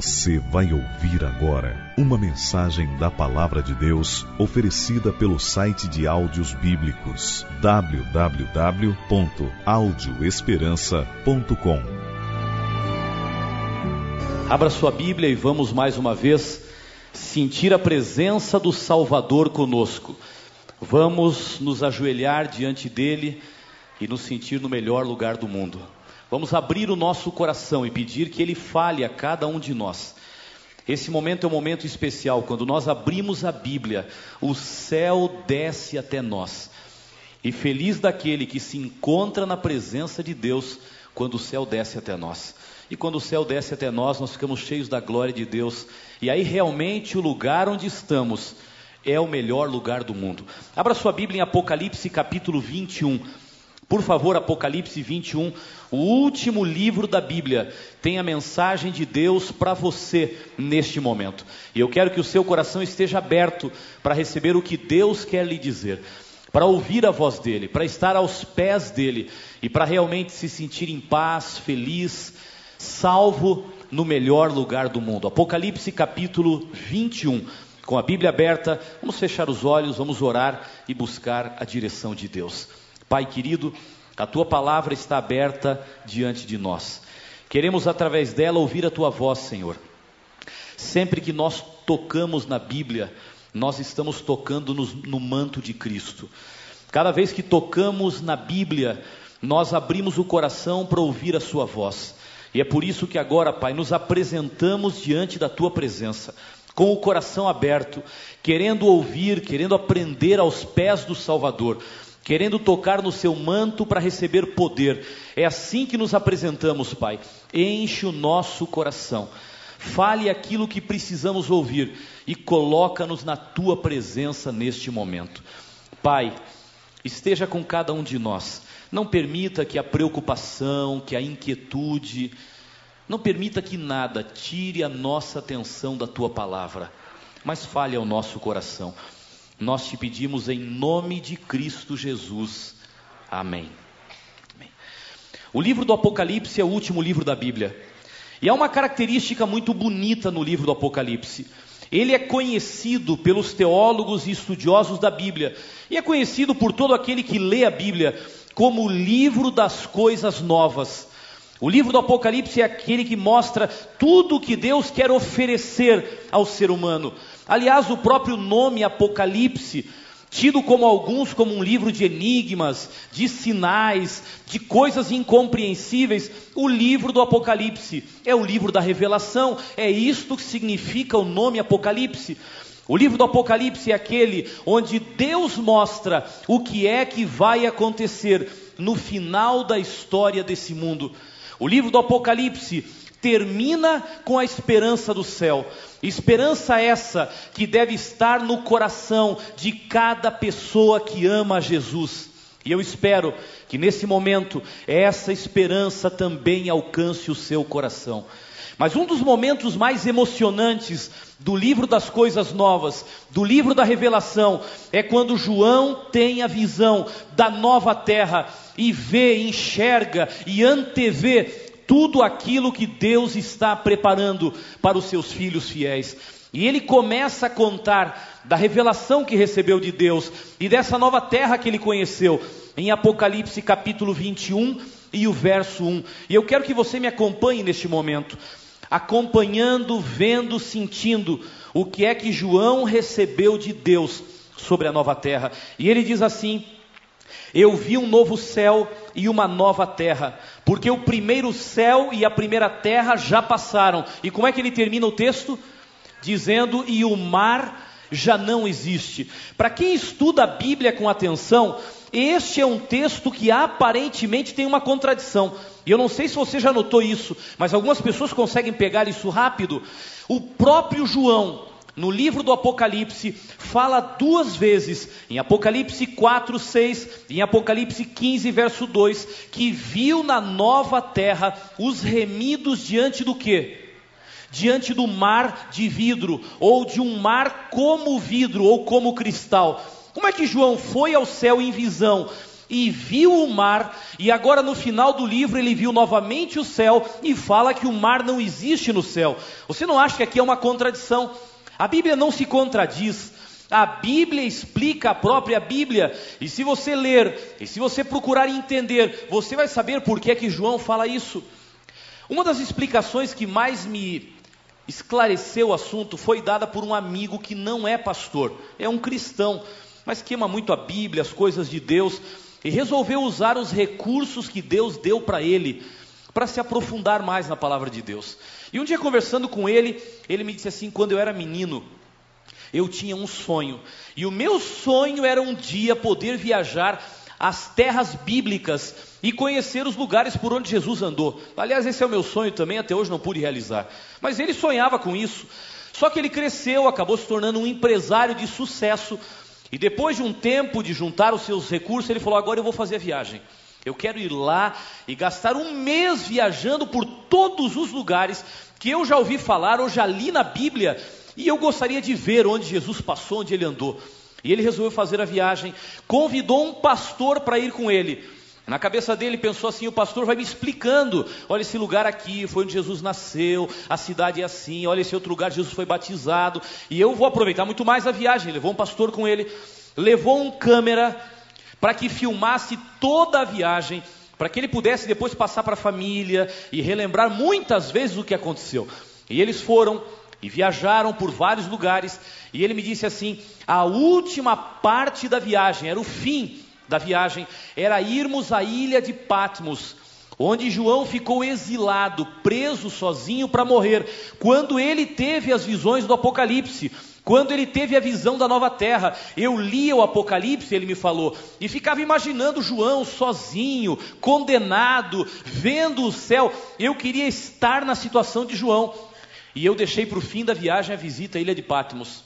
Você vai ouvir agora uma mensagem da Palavra de Deus oferecida pelo site de áudios bíblicos www.audioesperança.com. Abra sua Bíblia e vamos mais uma vez sentir a presença do Salvador conosco. Vamos nos ajoelhar diante dele e nos sentir no melhor lugar do mundo. Vamos abrir o nosso coração e pedir que Ele fale a cada um de nós. Esse momento é um momento especial, quando nós abrimos a Bíblia, o céu desce até nós. E feliz daquele que se encontra na presença de Deus quando o céu desce até nós. E quando o céu desce até nós, nós ficamos cheios da glória de Deus. E aí realmente o lugar onde estamos é o melhor lugar do mundo. Abra sua Bíblia em Apocalipse capítulo 21. Por favor, Apocalipse 21, o último livro da Bíblia, tem a mensagem de Deus para você neste momento. E eu quero que o seu coração esteja aberto para receber o que Deus quer lhe dizer, para ouvir a voz dele, para estar aos pés dele e para realmente se sentir em paz, feliz, salvo no melhor lugar do mundo. Apocalipse capítulo 21. Com a Bíblia aberta, vamos fechar os olhos, vamos orar e buscar a direção de Deus. Pai querido, a tua palavra está aberta diante de nós. Queremos através dela ouvir a tua voz, Senhor. Sempre que nós tocamos na Bíblia, nós estamos tocando no, no manto de Cristo. Cada vez que tocamos na Bíblia, nós abrimos o coração para ouvir a Sua voz. E é por isso que agora, Pai, nos apresentamos diante da Tua presença, com o coração aberto, querendo ouvir, querendo aprender aos pés do Salvador querendo tocar no seu manto para receber poder. É assim que nos apresentamos, Pai. Enche o nosso coração. Fale aquilo que precisamos ouvir e coloca-nos na tua presença neste momento. Pai, esteja com cada um de nós. Não permita que a preocupação, que a inquietude, não permita que nada tire a nossa atenção da tua palavra, mas fale ao nosso coração. Nós te pedimos em nome de Cristo Jesus. Amém. Amém. O livro do Apocalipse é o último livro da Bíblia. E há uma característica muito bonita no livro do Apocalipse. Ele é conhecido pelos teólogos e estudiosos da Bíblia, e é conhecido por todo aquele que lê a Bíblia como o livro das coisas novas. O livro do Apocalipse é aquele que mostra tudo o que Deus quer oferecer ao ser humano. Aliás, o próprio nome Apocalipse, tido como alguns como um livro de enigmas, de sinais, de coisas incompreensíveis, o livro do Apocalipse é o livro da revelação, é isto que significa o nome Apocalipse. O livro do Apocalipse é aquele onde Deus mostra o que é que vai acontecer no final da história desse mundo. O livro do Apocalipse termina com a esperança do céu. Esperança essa que deve estar no coração de cada pessoa que ama Jesus. E eu espero que nesse momento essa esperança também alcance o seu coração. Mas um dos momentos mais emocionantes do livro das coisas novas, do livro da revelação, é quando João tem a visão da nova terra e vê, enxerga e antevê tudo aquilo que Deus está preparando para os seus filhos fiéis. E ele começa a contar da revelação que recebeu de Deus e dessa nova terra que ele conheceu, em Apocalipse capítulo 21 e o verso 1. E eu quero que você me acompanhe neste momento, acompanhando, vendo, sentindo o que é que João recebeu de Deus sobre a nova terra. E ele diz assim: eu vi um novo céu e uma nova terra, porque o primeiro céu e a primeira terra já passaram. E como é que ele termina o texto? Dizendo: E o mar já não existe. Para quem estuda a Bíblia com atenção, este é um texto que aparentemente tem uma contradição. E eu não sei se você já notou isso, mas algumas pessoas conseguem pegar isso rápido. O próprio João, no livro do Apocalipse, fala duas vezes, em Apocalipse 4, 6 e em Apocalipse 15, verso 2, que viu na nova terra os remidos diante do que? Diante do mar de vidro, ou de um mar como vidro, ou como cristal. Como é que João foi ao céu em visão e viu o mar, e agora no final do livro ele viu novamente o céu e fala que o mar não existe no céu. Você não acha que aqui é uma contradição? A Bíblia não se contradiz. A Bíblia explica a própria Bíblia, e se você ler, e se você procurar entender, você vai saber por que é que João fala isso. Uma das explicações que mais me esclareceu o assunto foi dada por um amigo que não é pastor, é um cristão, mas que ama muito a Bíblia, as coisas de Deus, e resolveu usar os recursos que Deus deu para ele para se aprofundar mais na palavra de Deus. E um dia conversando com ele, ele me disse assim: quando eu era menino, eu tinha um sonho, e o meu sonho era um dia poder viajar às terras bíblicas e conhecer os lugares por onde Jesus andou. Aliás, esse é o meu sonho também, até hoje não pude realizar. Mas ele sonhava com isso. Só que ele cresceu, acabou se tornando um empresário de sucesso. E depois de um tempo de juntar os seus recursos, ele falou: Agora eu vou fazer a viagem. Eu quero ir lá e gastar um mês viajando por todos os lugares que eu já ouvi falar ou já li na Bíblia e eu gostaria de ver onde Jesus passou, onde ele andou. E ele resolveu fazer a viagem, convidou um pastor para ir com ele. Na cabeça dele pensou assim: o pastor vai me explicando. Olha esse lugar aqui, foi onde Jesus nasceu, a cidade é assim, olha esse outro lugar, Jesus foi batizado. E eu vou aproveitar muito mais a viagem. Levou um pastor com ele, levou um câmera para que filmasse toda a viagem, para que ele pudesse depois passar para a família e relembrar muitas vezes o que aconteceu. E eles foram, e viajaram por vários lugares, e ele me disse assim: a última parte da viagem, era o fim da viagem, era irmos à ilha de Patmos, onde João ficou exilado, preso sozinho para morrer, quando ele teve as visões do Apocalipse. Quando ele teve a visão da nova terra, eu lia o Apocalipse, ele me falou, e ficava imaginando João sozinho, condenado, vendo o céu. Eu queria estar na situação de João. E eu deixei para o fim da viagem a visita à ilha de Patmos.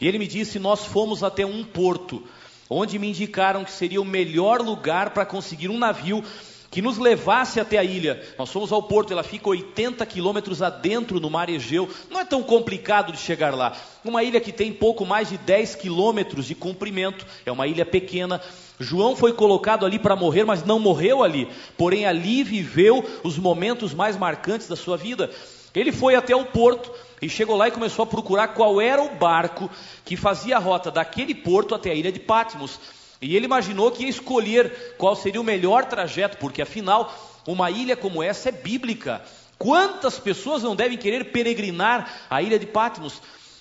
E ele me disse: Nós fomos até um porto, onde me indicaram que seria o melhor lugar para conseguir um navio que nos levasse até a ilha. Nós fomos ao porto, ela fica 80 quilômetros adentro no mar Egeu. Não é tão complicado de chegar lá. Uma ilha que tem pouco mais de 10 quilômetros de comprimento, é uma ilha pequena. João foi colocado ali para morrer, mas não morreu ali. Porém, ali viveu os momentos mais marcantes da sua vida. Ele foi até o porto e chegou lá e começou a procurar qual era o barco que fazia a rota daquele porto até a ilha de Patmos. E ele imaginou que ia escolher qual seria o melhor trajeto, porque afinal, uma ilha como essa é bíblica. Quantas pessoas não devem querer peregrinar a ilha de Patmos?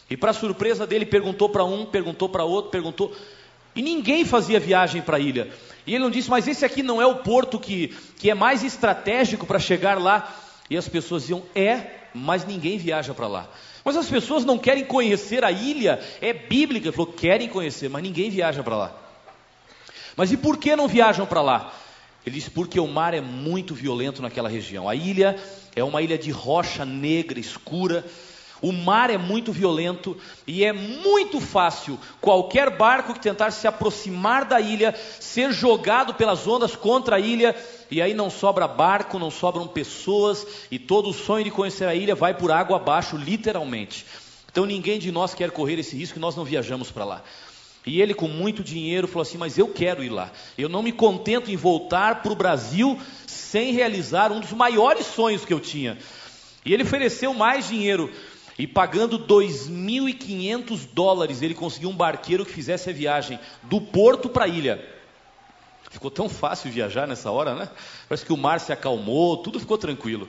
E para surpresa dele, perguntou para um, perguntou para outro, perguntou. E ninguém fazia viagem para a ilha. E ele não disse, mas esse aqui não é o porto que, que é mais estratégico para chegar lá. E as pessoas diziam, é, mas ninguém viaja para lá. Mas as pessoas não querem conhecer a ilha, é bíblica, ele falou, querem conhecer, mas ninguém viaja para lá. Mas e por que não viajam para lá? Ele disse, porque o mar é muito violento naquela região. A ilha é uma ilha de rocha negra, escura, o mar é muito violento e é muito fácil qualquer barco que tentar se aproximar da ilha ser jogado pelas ondas contra a ilha e aí não sobra barco, não sobram pessoas e todo o sonho de conhecer a ilha vai por água abaixo, literalmente. Então ninguém de nós quer correr esse risco e nós não viajamos para lá. E ele, com muito dinheiro, falou assim: Mas eu quero ir lá. Eu não me contento em voltar para o Brasil sem realizar um dos maiores sonhos que eu tinha. E ele ofereceu mais dinheiro e pagando 2.500 dólares, ele conseguiu um barqueiro que fizesse a viagem do porto para a ilha. Ficou tão fácil viajar nessa hora, né? Parece que o mar se acalmou, tudo ficou tranquilo.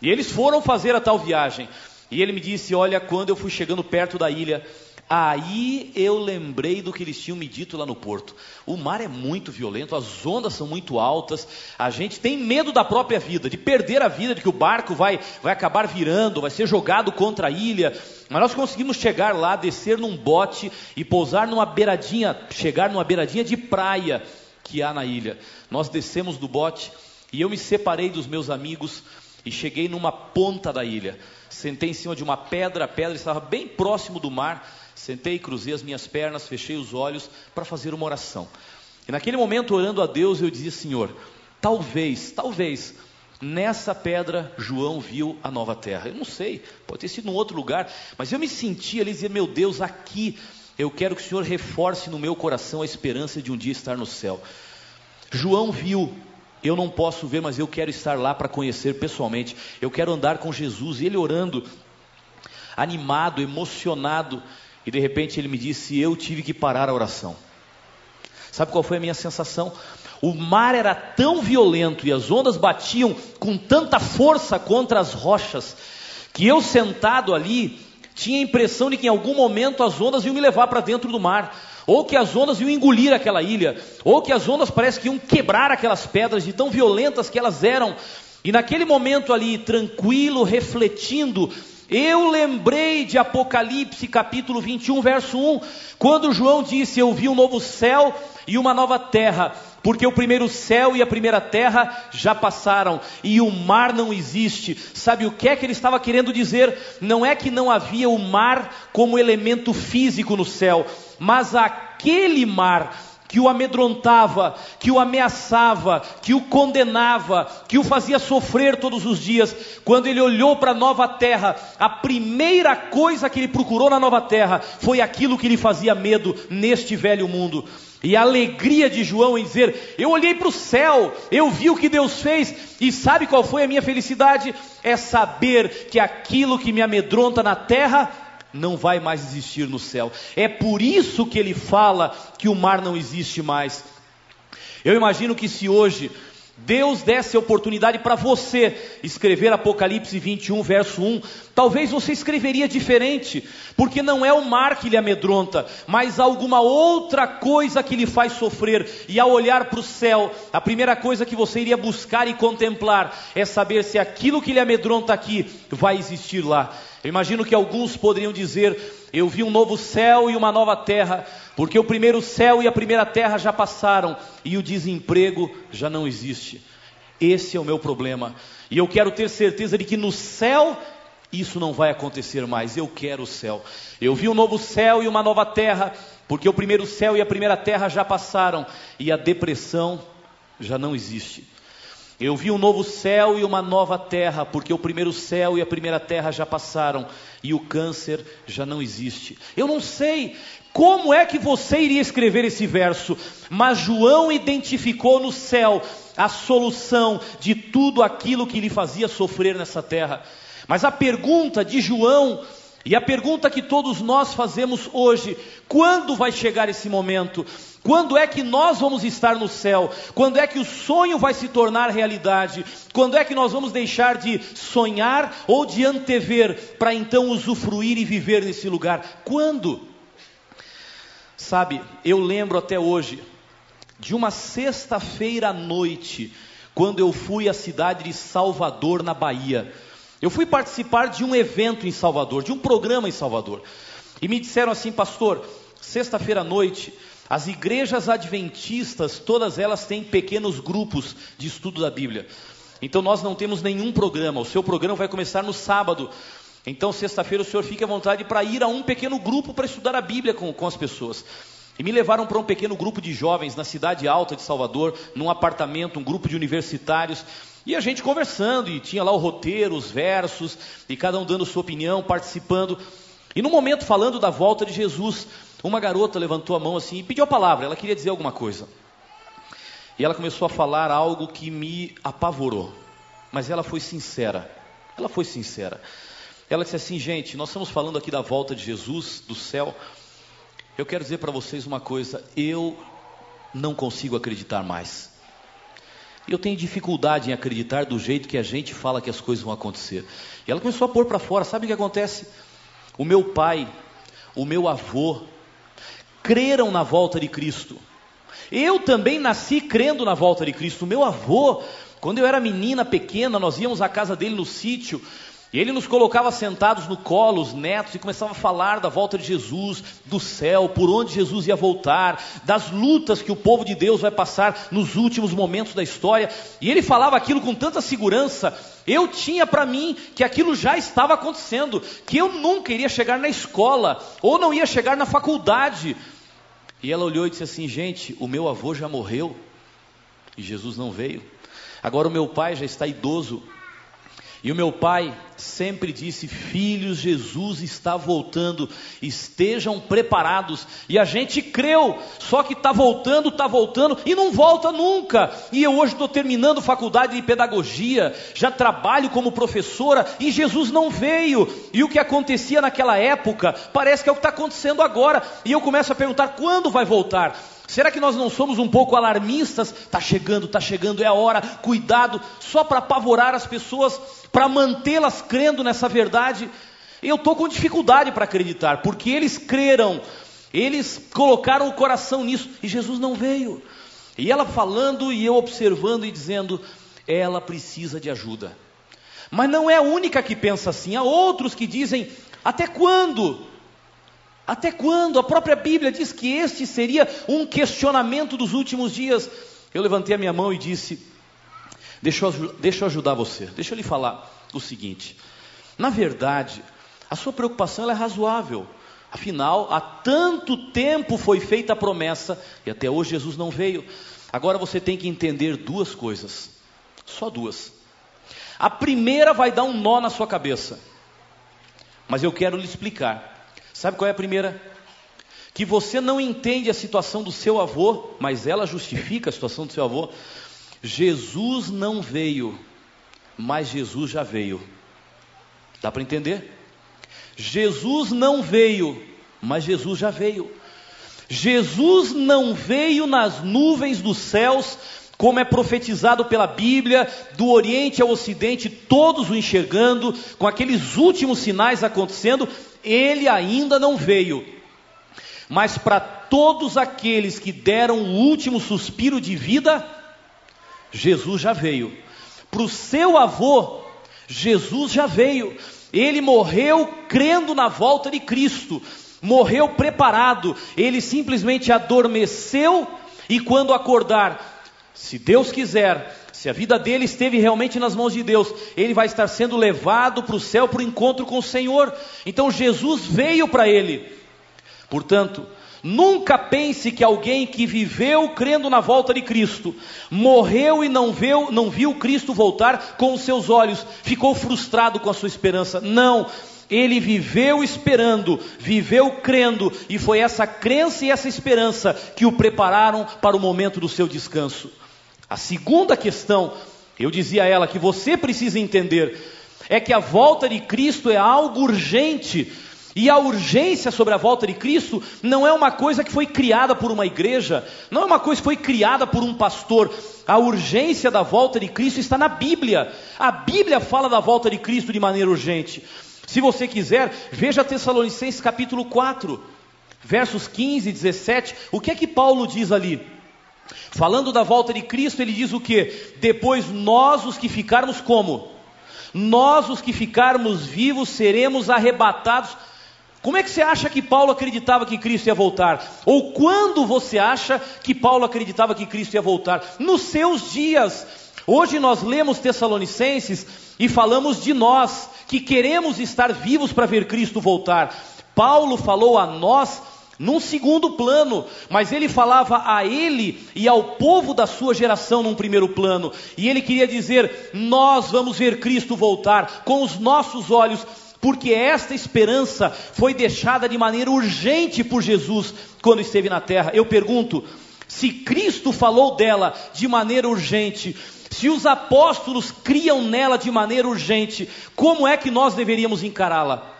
E eles foram fazer a tal viagem. E ele me disse: Olha, quando eu fui chegando perto da ilha, Aí eu lembrei do que eles tinham me dito lá no porto. O mar é muito violento, as ondas são muito altas, a gente tem medo da própria vida, de perder a vida, de que o barco vai, vai acabar virando, vai ser jogado contra a ilha. Mas nós conseguimos chegar lá, descer num bote e pousar numa beiradinha, chegar numa beiradinha de praia que há na ilha. Nós descemos do bote e eu me separei dos meus amigos e cheguei numa ponta da ilha. Sentei em cima de uma pedra, a pedra estava bem próximo do mar Sentei, cruzei as minhas pernas, fechei os olhos para fazer uma oração. E naquele momento, orando a Deus, eu dizia: Senhor, talvez, talvez, nessa pedra João viu a nova terra. Eu não sei, pode ter sido em outro lugar, mas eu me senti ali e dizia: Meu Deus, aqui eu quero que o Senhor reforce no meu coração a esperança de um dia estar no céu. João viu, eu não posso ver, mas eu quero estar lá para conhecer pessoalmente. Eu quero andar com Jesus. Ele orando, animado, emocionado, e de repente ele me disse: Eu tive que parar a oração. Sabe qual foi a minha sensação? O mar era tão violento e as ondas batiam com tanta força contra as rochas, que eu sentado ali tinha a impressão de que em algum momento as ondas iam me levar para dentro do mar, ou que as ondas iam engolir aquela ilha, ou que as ondas parece que iam quebrar aquelas pedras de tão violentas que elas eram. E naquele momento ali, tranquilo, refletindo, eu lembrei de Apocalipse capítulo 21, verso 1, quando João disse: Eu vi um novo céu e uma nova terra, porque o primeiro céu e a primeira terra já passaram e o mar não existe. Sabe o que é que ele estava querendo dizer? Não é que não havia o mar como elemento físico no céu, mas aquele mar que o amedrontava, que o ameaçava, que o condenava, que o fazia sofrer todos os dias. Quando ele olhou para a nova terra, a primeira coisa que ele procurou na nova terra foi aquilo que lhe fazia medo neste velho mundo. E a alegria de João em dizer: Eu olhei para o céu, eu vi o que Deus fez, e sabe qual foi a minha felicidade? É saber que aquilo que me amedronta na terra não vai mais existir no céu. É por isso que ele fala que o mar não existe mais. Eu imagino que se hoje Deus desse oportunidade para você escrever Apocalipse 21, verso 1, talvez você escreveria diferente, porque não é o mar que lhe amedronta, mas alguma outra coisa que lhe faz sofrer. E ao olhar para o céu, a primeira coisa que você iria buscar e contemplar é saber se aquilo que lhe amedronta aqui vai existir lá. Eu imagino que alguns poderiam dizer: Eu vi um novo céu e uma nova terra, porque o primeiro céu e a primeira terra já passaram e o desemprego já não existe. Esse é o meu problema. E eu quero ter certeza de que no céu isso não vai acontecer mais. Eu quero o céu. Eu vi um novo céu e uma nova terra, porque o primeiro céu e a primeira terra já passaram e a depressão já não existe. Eu vi um novo céu e uma nova terra, porque o primeiro céu e a primeira terra já passaram e o câncer já não existe. Eu não sei como é que você iria escrever esse verso, mas João identificou no céu a solução de tudo aquilo que lhe fazia sofrer nessa terra. Mas a pergunta de João e a pergunta que todos nós fazemos hoje: quando vai chegar esse momento? Quando é que nós vamos estar no céu? Quando é que o sonho vai se tornar realidade? Quando é que nós vamos deixar de sonhar ou de antever para então usufruir e viver nesse lugar? Quando? Sabe, eu lembro até hoje de uma sexta-feira à noite, quando eu fui à cidade de Salvador, na Bahia. Eu fui participar de um evento em Salvador, de um programa em Salvador. E me disseram assim, pastor, sexta-feira à noite, as igrejas adventistas, todas elas têm pequenos grupos de estudo da Bíblia. Então nós não temos nenhum programa. O seu programa vai começar no sábado. Então, sexta-feira, o senhor fique à vontade para ir a um pequeno grupo para estudar a Bíblia com, com as pessoas. E me levaram para um pequeno grupo de jovens na cidade alta de Salvador, num apartamento, um grupo de universitários. E a gente conversando, e tinha lá o roteiro, os versos, e cada um dando sua opinião, participando. E no momento falando da volta de Jesus, uma garota levantou a mão assim e pediu a palavra, ela queria dizer alguma coisa. E ela começou a falar algo que me apavorou, mas ela foi sincera. Ela foi sincera. Ela disse assim: gente, nós estamos falando aqui da volta de Jesus, do céu. Eu quero dizer para vocês uma coisa: eu não consigo acreditar mais. Eu tenho dificuldade em acreditar do jeito que a gente fala que as coisas vão acontecer. E ela começou a pôr para fora. Sabe o que acontece? O meu pai, o meu avô, creram na volta de Cristo. Eu também nasci crendo na volta de Cristo. O meu avô, quando eu era menina pequena, nós íamos à casa dele no sítio. E ele nos colocava sentados no colo, os netos, e começava a falar da volta de Jesus, do céu, por onde Jesus ia voltar, das lutas que o povo de Deus vai passar nos últimos momentos da história. E ele falava aquilo com tanta segurança. Eu tinha para mim que aquilo já estava acontecendo, que eu nunca iria chegar na escola, ou não ia chegar na faculdade. E ela olhou e disse assim: Gente, o meu avô já morreu, e Jesus não veio. Agora o meu pai já está idoso, E o meu pai sempre disse: Filhos, Jesus está voltando, estejam preparados. E a gente creu, só que está voltando, está voltando e não volta nunca. E eu hoje estou terminando faculdade de pedagogia, já trabalho como professora e Jesus não veio. E o que acontecia naquela época parece que é o que está acontecendo agora. E eu começo a perguntar: quando vai voltar? Será que nós não somos um pouco alarmistas? Está chegando, está chegando, é a hora, cuidado, só para apavorar as pessoas, para mantê-las crendo nessa verdade. Eu estou com dificuldade para acreditar, porque eles creram, eles colocaram o coração nisso e Jesus não veio. E ela falando e eu observando e dizendo: ela precisa de ajuda. Mas não é a única que pensa assim, há outros que dizem: até quando? Até quando? A própria Bíblia diz que este seria um questionamento dos últimos dias. Eu levantei a minha mão e disse: Deixa eu, deixa eu ajudar você, deixa eu lhe falar o seguinte. Na verdade, a sua preocupação é razoável. Afinal, há tanto tempo foi feita a promessa e até hoje Jesus não veio. Agora você tem que entender duas coisas, só duas. A primeira vai dar um nó na sua cabeça, mas eu quero lhe explicar. Sabe qual é a primeira? Que você não entende a situação do seu avô, mas ela justifica a situação do seu avô. Jesus não veio, mas Jesus já veio. Dá para entender? Jesus não veio, mas Jesus já veio. Jesus não veio nas nuvens dos céus, como é profetizado pela Bíblia, do Oriente ao Ocidente, todos o enxergando, com aqueles últimos sinais acontecendo, ele ainda não veio. Mas para todos aqueles que deram o último suspiro de vida, Jesus já veio. Para o seu avô, Jesus já veio. Ele morreu crendo na volta de Cristo, morreu preparado. Ele simplesmente adormeceu e quando acordar, se Deus quiser, se a vida dele esteve realmente nas mãos de Deus, ele vai estar sendo levado para o céu para o encontro com o Senhor. Então Jesus veio para ele. Portanto, nunca pense que alguém que viveu crendo na volta de Cristo, morreu e não viu, não viu Cristo voltar com os seus olhos, ficou frustrado com a sua esperança. Não, ele viveu esperando, viveu crendo, e foi essa crença e essa esperança que o prepararam para o momento do seu descanso. A segunda questão, eu dizia a ela que você precisa entender, é que a volta de Cristo é algo urgente. E a urgência sobre a volta de Cristo não é uma coisa que foi criada por uma igreja, não é uma coisa que foi criada por um pastor. A urgência da volta de Cristo está na Bíblia. A Bíblia fala da volta de Cristo de maneira urgente. Se você quiser, veja Tessalonicenses capítulo 4, versos 15 e 17. O que é que Paulo diz ali? Falando da volta de Cristo, ele diz o que? Depois nós, os que ficarmos como? Nós, os que ficarmos vivos, seremos arrebatados. Como é que você acha que Paulo acreditava que Cristo ia voltar? Ou quando você acha que Paulo acreditava que Cristo ia voltar? Nos seus dias. Hoje nós lemos Tessalonicenses e falamos de nós, que queremos estar vivos para ver Cristo voltar. Paulo falou a nós num segundo plano, mas ele falava a ele e ao povo da sua geração num primeiro plano, e ele queria dizer: Nós vamos ver Cristo voltar com os nossos olhos, porque esta esperança foi deixada de maneira urgente por Jesus quando esteve na terra. Eu pergunto: se Cristo falou dela de maneira urgente, se os apóstolos criam nela de maneira urgente, como é que nós deveríamos encará-la?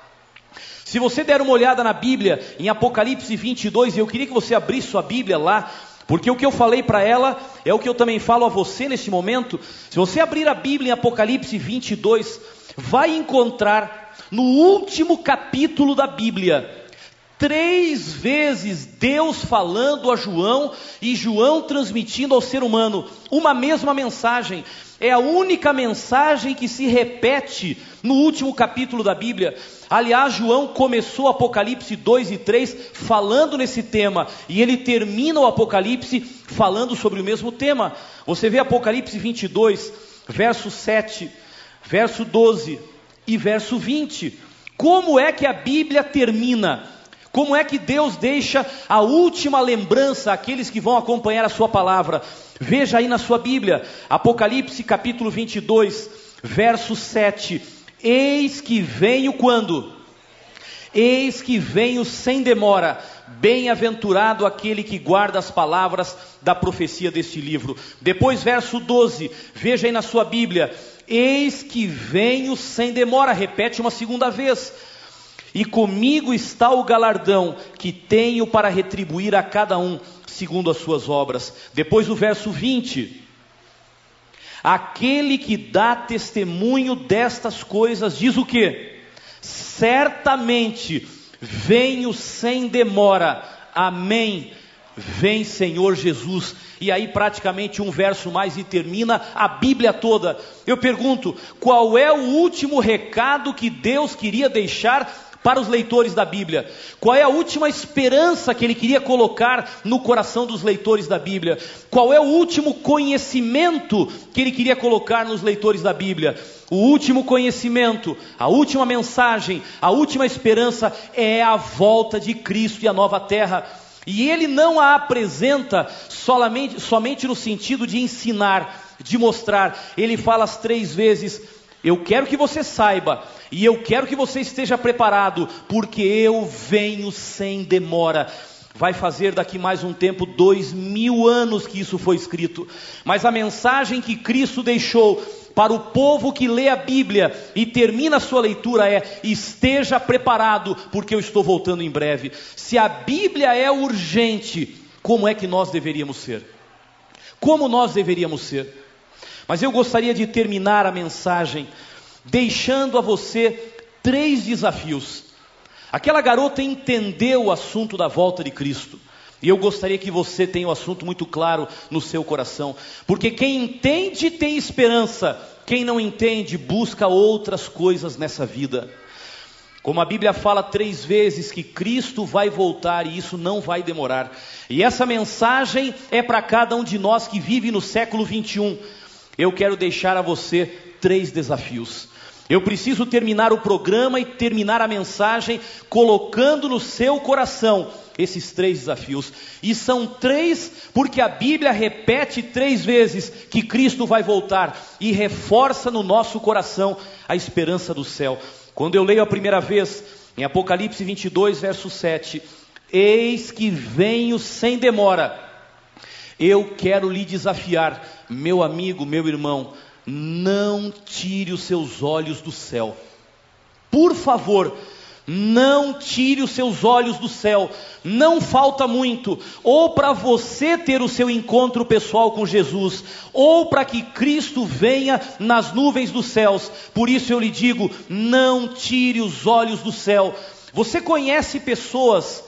Se você der uma olhada na Bíblia, em Apocalipse 22, eu queria que você abrisse sua Bíblia lá, porque o que eu falei para ela é o que eu também falo a você nesse momento. Se você abrir a Bíblia em Apocalipse 22, vai encontrar no último capítulo da Bíblia, três vezes Deus falando a João e João transmitindo ao ser humano uma mesma mensagem. É a única mensagem que se repete no último capítulo da Bíblia. Aliás, João começou Apocalipse 2 e 3 falando nesse tema, e ele termina o Apocalipse falando sobre o mesmo tema. Você vê Apocalipse 22, verso 7, verso 12 e verso 20. Como é que a Bíblia termina? Como é que Deus deixa a última lembrança àqueles que vão acompanhar a sua palavra? Veja aí na sua Bíblia, Apocalipse capítulo 22, verso 7. Eis que venho quando? Eis que venho sem demora. Bem-aventurado aquele que guarda as palavras da profecia deste livro. Depois, verso 12, veja aí na sua Bíblia: Eis que venho sem demora, repete uma segunda vez. E comigo está o galardão que tenho para retribuir a cada um segundo as suas obras. Depois o verso 20. Aquele que dá testemunho destas coisas diz o que? Certamente venho sem demora. Amém. Vem Senhor Jesus. E aí, praticamente um verso mais e termina a Bíblia toda. Eu pergunto: qual é o último recado que Deus queria deixar para os leitores da Bíblia? Qual é a última esperança que ele queria colocar no coração dos leitores da Bíblia? Qual é o último conhecimento que ele queria colocar nos leitores da Bíblia? O último conhecimento, a última mensagem, a última esperança é a volta de Cristo e a nova terra. E ele não a apresenta somente, no sentido de ensinar, de mostrar. Ele fala as três vezes: Eu quero que você saiba e eu quero que você esteja preparado, porque eu venho sem demora. Vai fazer daqui mais um tempo, dois mil anos que isso foi escrito. Mas a mensagem que Cristo deixou para o povo que lê a Bíblia e termina a sua leitura é: esteja preparado, porque eu estou voltando em breve. Se a Bíblia é urgente, como é que nós deveríamos ser? Como nós deveríamos ser? Mas eu gostaria de terminar a mensagem deixando a você três desafios. Aquela garota entendeu o assunto da volta de Cristo. E eu gostaria que você tenha o assunto muito claro no seu coração. Porque quem entende tem esperança, quem não entende busca outras coisas nessa vida. Como a Bíblia fala três vezes que Cristo vai voltar e isso não vai demorar. E essa mensagem é para cada um de nós que vive no século 21. Eu quero deixar a você três desafios. Eu preciso terminar o programa e terminar a mensagem colocando no seu coração esses três desafios. E são três, porque a Bíblia repete três vezes que Cristo vai voltar e reforça no nosso coração a esperança do céu. Quando eu leio a primeira vez, em Apocalipse 22, verso 7, Eis que venho sem demora. Eu quero lhe desafiar, meu amigo, meu irmão, não tire os seus olhos do céu. Por favor, não tire os seus olhos do céu, não falta muito, ou para você ter o seu encontro pessoal com Jesus, ou para que Cristo venha nas nuvens dos céus. Por isso eu lhe digo: não tire os olhos do céu. Você conhece pessoas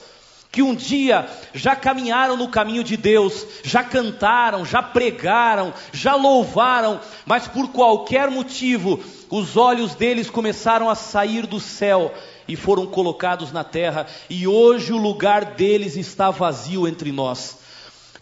que um dia já caminharam no caminho de Deus, já cantaram, já pregaram, já louvaram, mas por qualquer motivo os olhos deles começaram a sair do céu e foram colocados na terra, e hoje o lugar deles está vazio entre nós.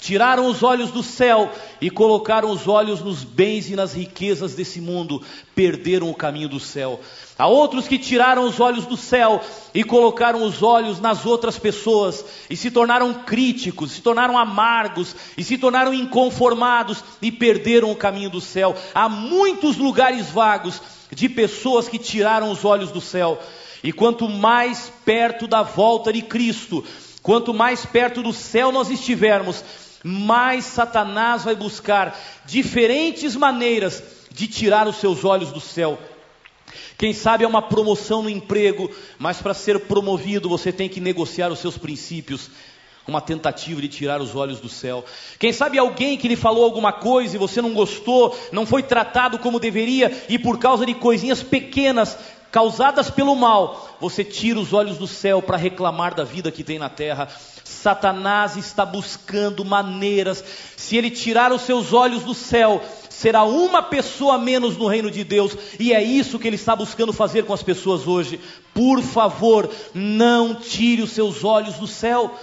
Tiraram os olhos do céu e colocaram os olhos nos bens e nas riquezas desse mundo, perderam o caminho do céu. Há outros que tiraram os olhos do céu e colocaram os olhos nas outras pessoas e se tornaram críticos, se tornaram amargos e se tornaram inconformados e perderam o caminho do céu. Há muitos lugares vagos de pessoas que tiraram os olhos do céu. E quanto mais perto da volta de Cristo, quanto mais perto do céu nós estivermos, mais Satanás vai buscar diferentes maneiras de tirar os seus olhos do céu. Quem sabe é uma promoção no emprego, mas para ser promovido você tem que negociar os seus princípios. Uma tentativa de tirar os olhos do céu. Quem sabe alguém que lhe falou alguma coisa e você não gostou, não foi tratado como deveria, e por causa de coisinhas pequenas causadas pelo mal, você tira os olhos do céu para reclamar da vida que tem na terra. Satanás está buscando maneiras, se ele tirar os seus olhos do céu, será uma pessoa menos no reino de Deus, e é isso que ele está buscando fazer com as pessoas hoje. Por favor, não tire os seus olhos do céu.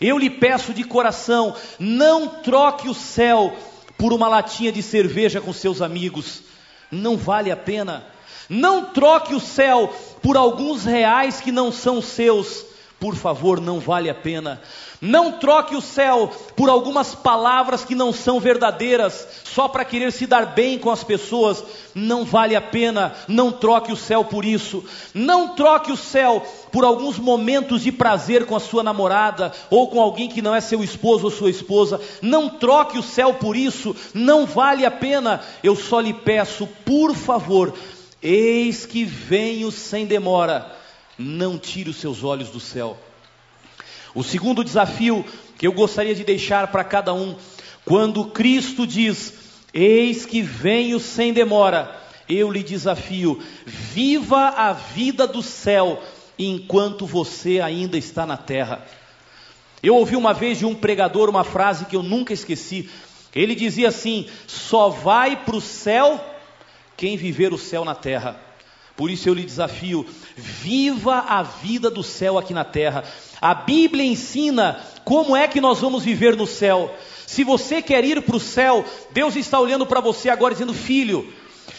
Eu lhe peço de coração, não troque o céu por uma latinha de cerveja com seus amigos. Não vale a pena. Não troque o céu por alguns reais que não são seus, por favor, não vale a pena. Não troque o céu por algumas palavras que não são verdadeiras, só para querer se dar bem com as pessoas. Não vale a pena. Não troque o céu por isso. Não troque o céu por alguns momentos de prazer com a sua namorada ou com alguém que não é seu esposo ou sua esposa. Não troque o céu por isso. Não vale a pena. Eu só lhe peço, por favor, eis que venho sem demora não tire os seus olhos do céu. O segundo desafio que eu gostaria de deixar para cada um, quando Cristo diz: Eis que venho sem demora, eu lhe desafio, viva a vida do céu enquanto você ainda está na terra. Eu ouvi uma vez de um pregador uma frase que eu nunca esqueci. Ele dizia assim: só vai para o céu quem viver o céu na terra. Por isso eu lhe desafio: viva a vida do céu aqui na terra. A Bíblia ensina como é que nós vamos viver no céu. Se você quer ir para o céu, Deus está olhando para você agora dizendo: Filho,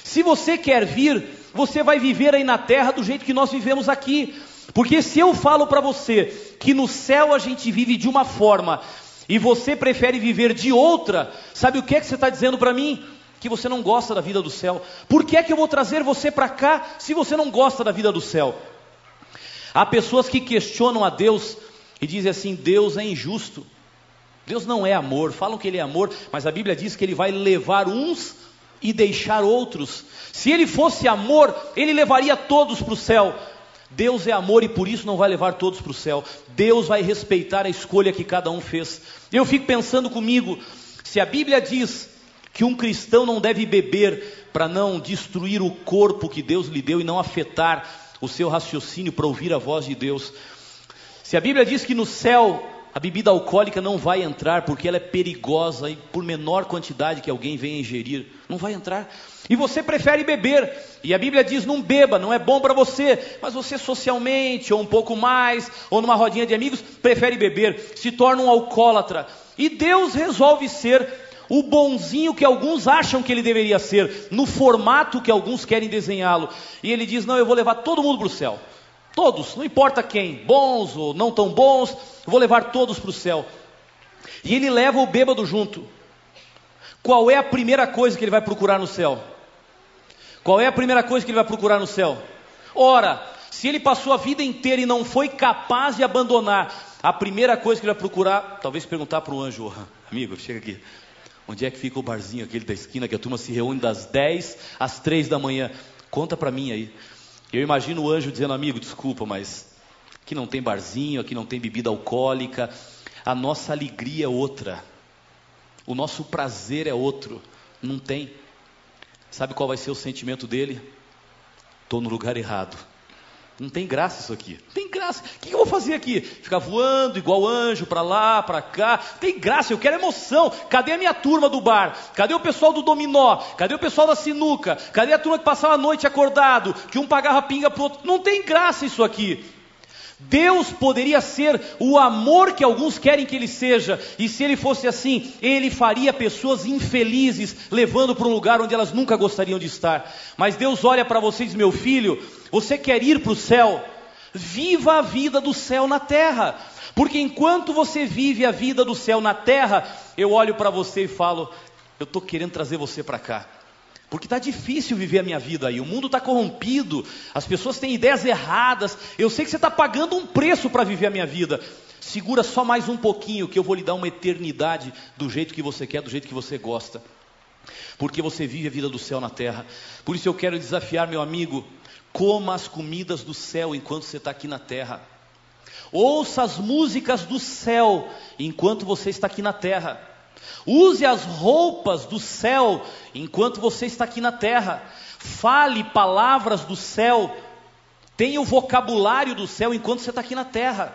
se você quer vir, você vai viver aí na terra do jeito que nós vivemos aqui. Porque se eu falo para você que no céu a gente vive de uma forma e você prefere viver de outra, sabe o que, é que você está dizendo para mim? Que você não gosta da vida do céu. Por que é que eu vou trazer você para cá se você não gosta da vida do céu? Há pessoas que questionam a Deus e dizem assim: Deus é injusto. Deus não é amor. Falam que Ele é amor, mas a Bíblia diz que Ele vai levar uns e deixar outros. Se Ele fosse amor, Ele levaria todos para o céu. Deus é amor e por isso não vai levar todos para o céu. Deus vai respeitar a escolha que cada um fez. Eu fico pensando comigo: se a Bíblia diz que um cristão não deve beber para não destruir o corpo que Deus lhe deu e não afetar o seu raciocínio para ouvir a voz de Deus. Se a Bíblia diz que no céu a bebida alcoólica não vai entrar porque ela é perigosa e por menor quantidade que alguém venha ingerir, não vai entrar. E você prefere beber, e a Bíblia diz: não beba, não é bom para você, mas você socialmente, ou um pouco mais, ou numa rodinha de amigos, prefere beber, se torna um alcoólatra. E Deus resolve ser o bonzinho que alguns acham que ele deveria ser, no formato que alguns querem desenhá-lo. E ele diz: Não, eu vou levar todo mundo para o céu. Todos, não importa quem, bons ou não tão bons, vou levar todos para o céu. E ele leva o bêbado junto. Qual é a primeira coisa que ele vai procurar no céu? Qual é a primeira coisa que ele vai procurar no céu? Ora, se ele passou a vida inteira e não foi capaz de abandonar, a primeira coisa que ele vai procurar, talvez perguntar para o anjo, amigo, chega aqui. Onde é que fica o barzinho aquele da esquina que a turma se reúne das 10 às 3 da manhã? Conta para mim aí. Eu imagino o anjo dizendo, amigo, desculpa, mas aqui não tem barzinho, aqui não tem bebida alcoólica. A nossa alegria é outra. O nosso prazer é outro. Não tem. Sabe qual vai ser o sentimento dele? Estou no lugar errado. Não tem graça isso aqui. Não tem graça. O que eu vou fazer aqui? Ficar voando igual anjo para lá, para cá. Tem graça, eu quero emoção. Cadê a minha turma do bar? Cadê o pessoal do dominó? Cadê o pessoal da sinuca? Cadê a turma que passava a noite acordado? Que um pagava pinga pro outro? Não tem graça isso aqui. Deus poderia ser o amor que alguns querem que ele seja, e se ele fosse assim, ele faria pessoas infelizes, levando para um lugar onde elas nunca gostariam de estar. Mas Deus olha para vocês, meu filho, você quer ir para o céu? Viva a vida do céu na terra, porque enquanto você vive a vida do céu na terra, eu olho para você e falo: eu estou querendo trazer você para cá. Porque está difícil viver a minha vida aí, o mundo está corrompido, as pessoas têm ideias erradas. Eu sei que você está pagando um preço para viver a minha vida. Segura só mais um pouquinho, que eu vou lhe dar uma eternidade do jeito que você quer, do jeito que você gosta. Porque você vive a vida do céu na terra. Por isso eu quero desafiar meu amigo: coma as comidas do céu enquanto você está aqui na terra. Ouça as músicas do céu enquanto você está aqui na terra. Use as roupas do céu enquanto você está aqui na terra. Fale palavras do céu. Tenha o vocabulário do céu enquanto você está aqui na terra.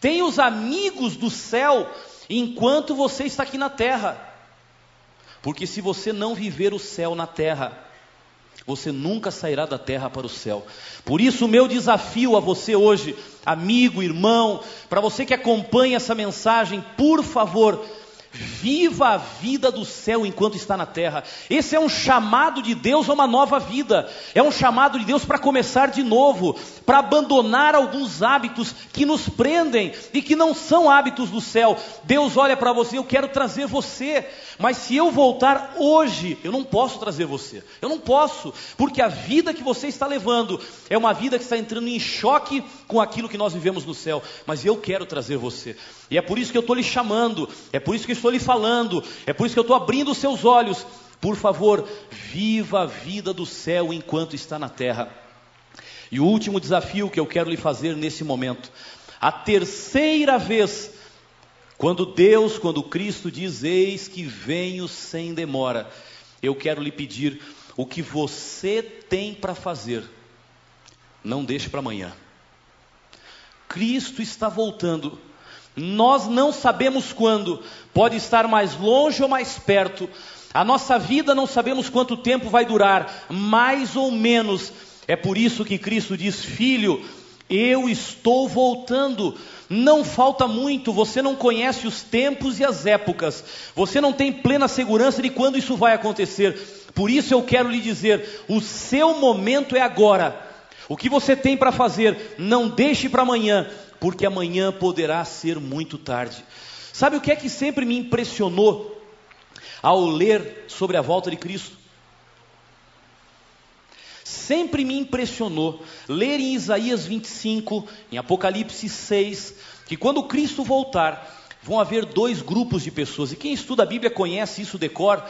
Tenha os amigos do céu enquanto você está aqui na terra. Porque se você não viver o céu na terra, você nunca sairá da terra para o céu. Por isso, o meu desafio a você hoje, amigo, irmão, para você que acompanha essa mensagem, por favor, Viva a vida do céu enquanto está na terra. Esse é um chamado de Deus a uma nova vida. É um chamado de Deus para começar de novo, para abandonar alguns hábitos que nos prendem e que não são hábitos do céu. Deus olha para você, eu quero trazer você, mas se eu voltar hoje, eu não posso trazer você. Eu não posso, porque a vida que você está levando é uma vida que está entrando em choque com aquilo que nós vivemos no céu. Mas eu quero trazer você. E é por isso que eu estou lhe chamando, é por isso que estou lhe falando, é por isso que eu estou abrindo os seus olhos. Por favor, viva a vida do céu enquanto está na terra. E o último desafio que eu quero lhe fazer nesse momento, a terceira vez, quando Deus, quando Cristo diz: Eis que venho sem demora, eu quero lhe pedir o que você tem para fazer, não deixe para amanhã. Cristo está voltando. Nós não sabemos quando, pode estar mais longe ou mais perto. A nossa vida não sabemos quanto tempo vai durar, mais ou menos. É por isso que Cristo diz: Filho, eu estou voltando. Não falta muito, você não conhece os tempos e as épocas, você não tem plena segurança de quando isso vai acontecer. Por isso eu quero lhe dizer: o seu momento é agora. O que você tem para fazer, não deixe para amanhã, porque amanhã poderá ser muito tarde. Sabe o que é que sempre me impressionou ao ler sobre a volta de Cristo? Sempre me impressionou ler em Isaías 25, em Apocalipse 6, que quando Cristo voltar, vão haver dois grupos de pessoas, e quem estuda a Bíblia conhece isso decor.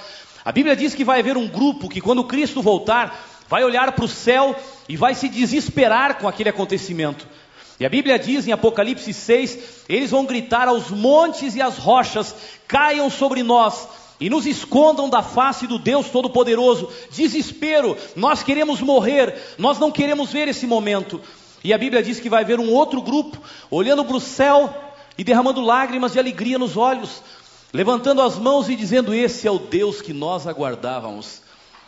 A Bíblia diz que vai haver um grupo que, quando Cristo voltar, vai olhar para o céu e vai se desesperar com aquele acontecimento. E a Bíblia diz em Apocalipse 6: eles vão gritar aos montes e às rochas: caiam sobre nós e nos escondam da face do Deus Todo-Poderoso. Desespero, nós queremos morrer, nós não queremos ver esse momento. E a Bíblia diz que vai haver um outro grupo olhando para o céu e derramando lágrimas de alegria nos olhos, levantando as mãos e dizendo: Esse é o Deus que nós aguardávamos.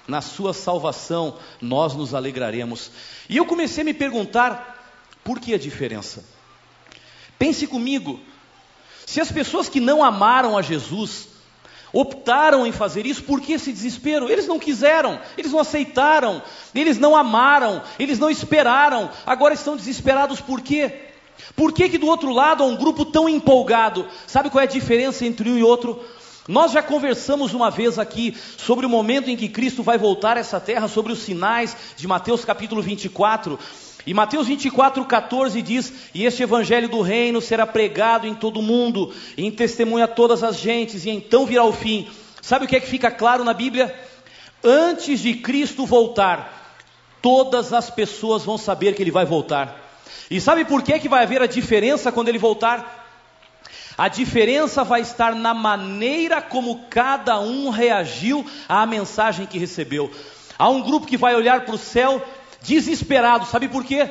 Na sua salvação nós nos alegraremos. E eu comecei a me perguntar por que a diferença? Pense comigo, se as pessoas que não amaram a Jesus optaram em fazer isso, por que esse desespero? Eles não quiseram, eles não aceitaram, eles não amaram, eles não esperaram, agora estão desesperados por quê? Por que, que do outro lado há um grupo tão empolgado? Sabe qual é a diferença entre um e outro? Nós já conversamos uma vez aqui sobre o momento em que Cristo vai voltar a essa terra, sobre os sinais de Mateus capítulo 24. E Mateus 24, 14 diz: E este evangelho do reino será pregado em todo o mundo, em testemunha a todas as gentes, e então virá o fim. Sabe o que é que fica claro na Bíblia? Antes de Cristo voltar, todas as pessoas vão saber que ele vai voltar. E sabe por que, que vai haver a diferença quando ele voltar? A diferença vai estar na maneira como cada um reagiu à mensagem que recebeu. Há um grupo que vai olhar para o céu desesperado. Sabe por quê?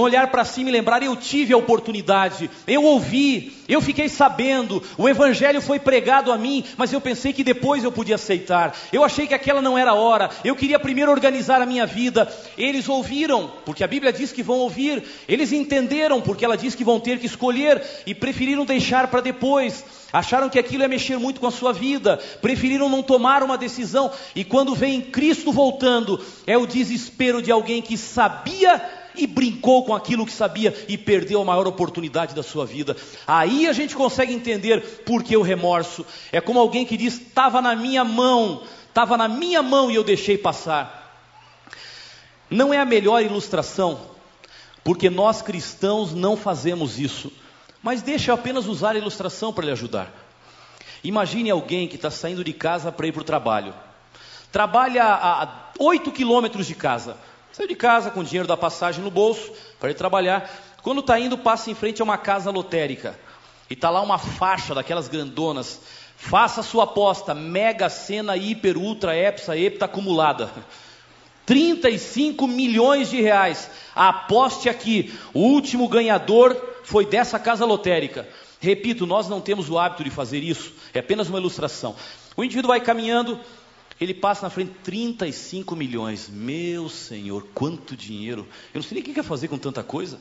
Olhar para cima e lembrar: eu tive a oportunidade, eu ouvi, eu fiquei sabendo, o Evangelho foi pregado a mim, mas eu pensei que depois eu podia aceitar. Eu achei que aquela não era a hora, eu queria primeiro organizar a minha vida. Eles ouviram, porque a Bíblia diz que vão ouvir, eles entenderam, porque ela diz que vão ter que escolher, e preferiram deixar para depois. Acharam que aquilo ia mexer muito com a sua vida, preferiram não tomar uma decisão, e quando vem Cristo voltando, é o desespero de alguém que sabia e brincou com aquilo que sabia e perdeu a maior oportunidade da sua vida. Aí a gente consegue entender por que o remorso. É como alguém que diz: estava na minha mão, estava na minha mão e eu deixei passar. Não é a melhor ilustração, porque nós cristãos não fazemos isso. Mas deixa eu apenas usar a ilustração para lhe ajudar. Imagine alguém que está saindo de casa para ir para o trabalho. Trabalha a 8 quilômetros de casa. Saiu de casa com o dinheiro da passagem no bolso para ir trabalhar. Quando está indo, passa em frente a uma casa lotérica. E está lá uma faixa daquelas grandonas. Faça sua aposta, mega cena, hiper, ultra, hepsa, hepta acumulada. 35 milhões de reais. Aposte aqui. O último ganhador foi dessa casa lotérica. Repito, nós não temos o hábito de fazer isso. É apenas uma ilustração. O indivíduo vai caminhando, ele passa na frente 35 milhões. Meu Senhor, quanto dinheiro. Eu não sei nem o que quer fazer com tanta coisa.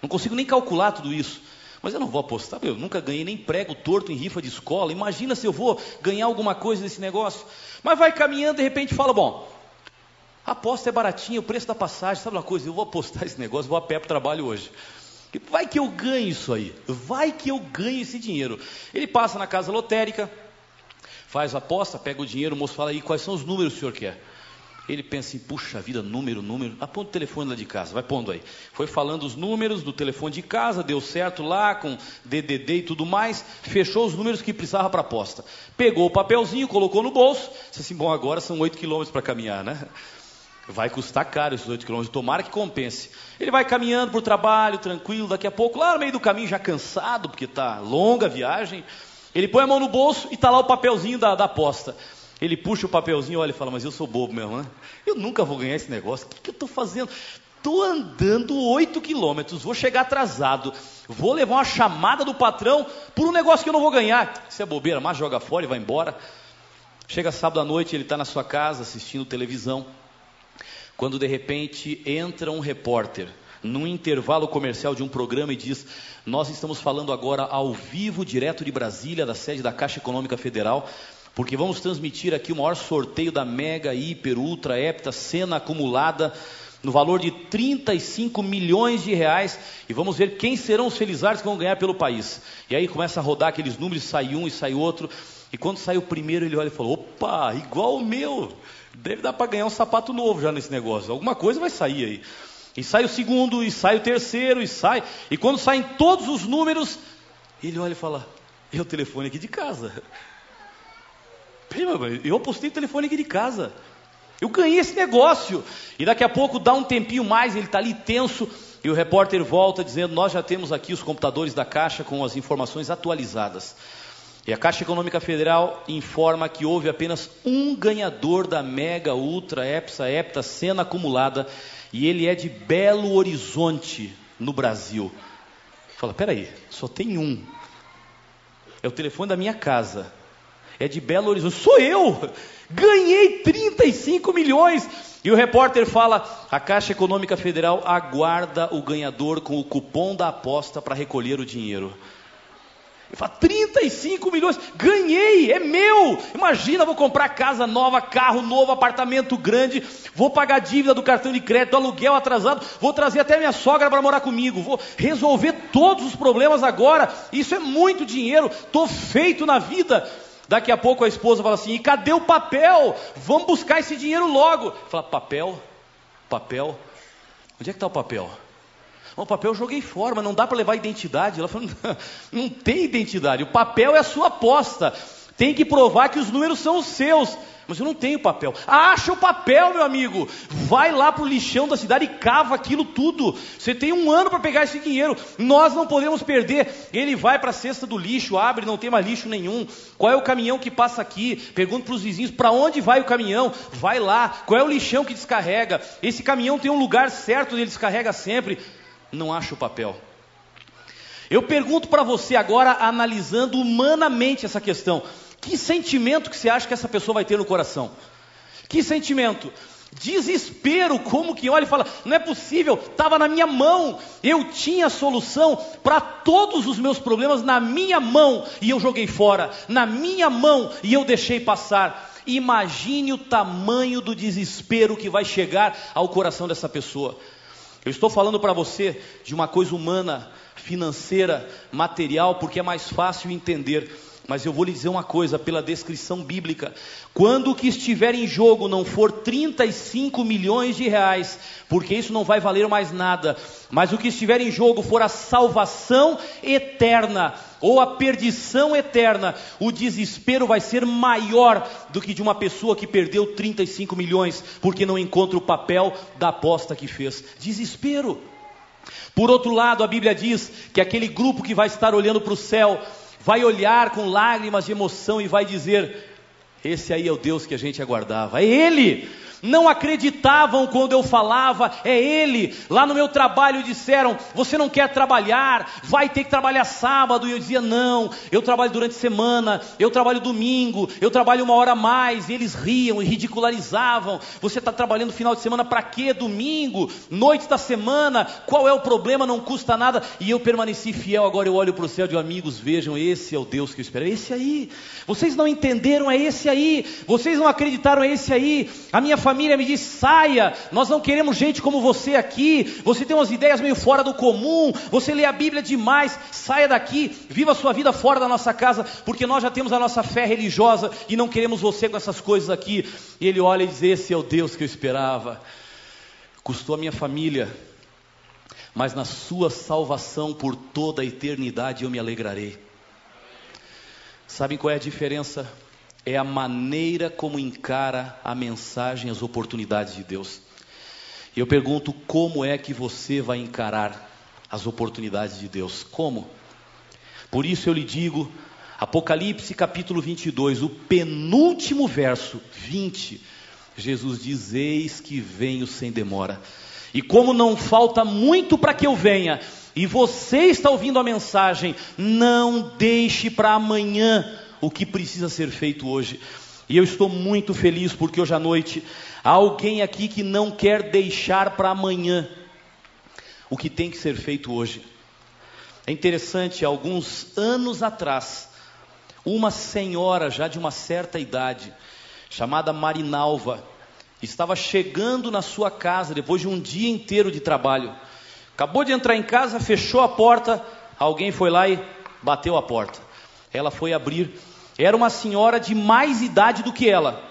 Não consigo nem calcular tudo isso. Mas eu não vou apostar, eu nunca ganhei nem prego torto em rifa de escola. Imagina se eu vou ganhar alguma coisa desse negócio. Mas vai caminhando, de repente fala: Bom, a aposta é baratinha, o preço da passagem, sabe uma coisa? Eu vou apostar esse negócio, vou a pé para o trabalho hoje. Vai que eu ganho isso aí, vai que eu ganho esse dinheiro. Ele passa na casa lotérica, faz a aposta, pega o dinheiro, o moço fala aí, quais são os números que o senhor quer? Ele pensa assim, puxa vida, número, número, aponta o telefone lá de casa, vai pondo aí. Foi falando os números do telefone de casa, deu certo lá, com DDD e tudo mais, fechou os números que precisava para a aposta. Pegou o papelzinho, colocou no bolso, disse assim, bom, agora são 8 quilômetros para caminhar, né? Vai custar caro esses 8 quilômetros, tomara que compense. Ele vai caminhando para o trabalho, tranquilo, daqui a pouco, lá no meio do caminho, já cansado, porque está longa a viagem, ele põe a mão no bolso e está lá o papelzinho da, da aposta. Ele puxa o papelzinho, olha e fala, mas eu sou bobo mesmo, né? Eu nunca vou ganhar esse negócio, o que, que eu estou fazendo? Estou andando 8 quilômetros, vou chegar atrasado, vou levar uma chamada do patrão por um negócio que eu não vou ganhar. Isso é bobeira, mas joga fora e vai embora. Chega sábado à noite, ele está na sua casa assistindo televisão quando de repente entra um repórter num intervalo comercial de um programa e diz: Nós estamos falando agora ao vivo, direto de Brasília, da sede da Caixa Econômica Federal, porque vamos transmitir aqui o maior sorteio da Mega, Hiper, Ultra, Hepta, cena acumulada no valor de 35 milhões de reais e vamos ver quem serão os felizardos que vão ganhar pelo país. E aí começa a rodar aqueles números, sai um e sai outro. E quando sai o primeiro, ele olha e fala: opa, igual o meu. Deve dar para ganhar um sapato novo já nesse negócio. Alguma coisa vai sair aí. E sai o segundo, e sai o terceiro, e sai. E quando saem todos os números, ele olha e fala: É o telefone aqui de casa. Eu apostei o telefone aqui de casa. Eu ganhei esse negócio. E daqui a pouco dá um tempinho mais, ele está ali tenso. E o repórter volta dizendo: Nós já temos aqui os computadores da Caixa com as informações atualizadas. E a Caixa Econômica Federal informa que houve apenas um ganhador da Mega, Ultra, Epsa, Hepta, cena acumulada, e ele é de Belo Horizonte, no Brasil. Fala, peraí, só tem um. É o telefone da minha casa. É de Belo Horizonte. Sou eu! Ganhei 35 milhões! E o repórter fala: a Caixa Econômica Federal aguarda o ganhador com o cupom da aposta para recolher o dinheiro. Ele fala, 35 milhões, ganhei, é meu. Imagina, vou comprar casa nova, carro novo, apartamento grande, vou pagar dívida do cartão de crédito, aluguel atrasado, vou trazer até minha sogra para morar comigo, vou resolver todos os problemas agora. Isso é muito dinheiro, estou feito na vida. Daqui a pouco a esposa fala assim: e cadê o papel? Vamos buscar esse dinheiro logo. Fala, papel? Papel? Onde é que está o papel? O papel eu joguei fora, mas não dá para levar identidade. Ela falou: não, tem identidade. O papel é a sua aposta. Tem que provar que os números são os seus. Mas eu não tenho papel. Acha o papel, meu amigo. Vai lá para o lixão da cidade e cava aquilo tudo. Você tem um ano para pegar esse dinheiro. Nós não podemos perder. Ele vai para a cesta do lixo, abre, não tem mais lixo nenhum. Qual é o caminhão que passa aqui? Pergunta para os vizinhos: para onde vai o caminhão? Vai lá. Qual é o lixão que descarrega? Esse caminhão tem um lugar certo onde ele descarrega sempre não acha o papel. Eu pergunto para você agora, analisando humanamente essa questão: que sentimento que você acha que essa pessoa vai ter no coração? Que sentimento? Desespero, como que olha e fala: não é possível, estava na minha mão, eu tinha solução para todos os meus problemas na minha mão e eu joguei fora, na minha mão e eu deixei passar. Imagine o tamanho do desespero que vai chegar ao coração dessa pessoa. Eu estou falando para você de uma coisa humana, financeira, material, porque é mais fácil entender. Mas eu vou lhe dizer uma coisa, pela descrição bíblica: quando o que estiver em jogo não for 35 milhões de reais, porque isso não vai valer mais nada, mas o que estiver em jogo for a salvação eterna, ou a perdição eterna, o desespero vai ser maior do que de uma pessoa que perdeu 35 milhões porque não encontra o papel da aposta que fez. Desespero. Por outro lado, a Bíblia diz que aquele grupo que vai estar olhando para o céu vai olhar com lágrimas de emoção e vai dizer: Esse aí é o Deus que a gente aguardava, é Ele. Não acreditavam quando eu falava, é ele. Lá no meu trabalho disseram: Você não quer trabalhar, vai ter que trabalhar sábado. E eu dizia: Não, eu trabalho durante a semana, eu trabalho domingo, eu trabalho uma hora a mais. E eles riam e ridicularizavam: Você está trabalhando final de semana para quê? Domingo, noite da semana, qual é o problema? Não custa nada. E eu permaneci fiel. Agora eu olho para o céu de amigos, vejam, esse é o Deus que eu espero. É esse aí. Vocês não entenderam, é esse aí. Vocês não acreditaram, é esse aí. A minha família família me diz: saia, nós não queremos gente como você aqui. Você tem umas ideias meio fora do comum, você lê a Bíblia demais. Saia daqui, viva a sua vida fora da nossa casa, porque nós já temos a nossa fé religiosa e não queremos você com essas coisas aqui. E ele olha e diz: Esse é o Deus que eu esperava. Custou a minha família, mas na sua salvação por toda a eternidade eu me alegrarei. Sabem qual é a diferença é a maneira como encara a mensagem, as oportunidades de Deus. Eu pergunto: como é que você vai encarar as oportunidades de Deus? Como? Por isso eu lhe digo, Apocalipse capítulo 22, o penúltimo verso, 20, Jesus diz: Eis que venho sem demora. E como não falta muito para que eu venha, e você está ouvindo a mensagem, não deixe para amanhã o que precisa ser feito hoje. E eu estou muito feliz porque hoje à noite há alguém aqui que não quer deixar para amanhã o que tem que ser feito hoje. É interessante, alguns anos atrás, uma senhora já de uma certa idade, chamada Marinalva, estava chegando na sua casa depois de um dia inteiro de trabalho. Acabou de entrar em casa, fechou a porta, alguém foi lá e bateu a porta. Ela foi abrir era uma senhora de mais idade do que ela,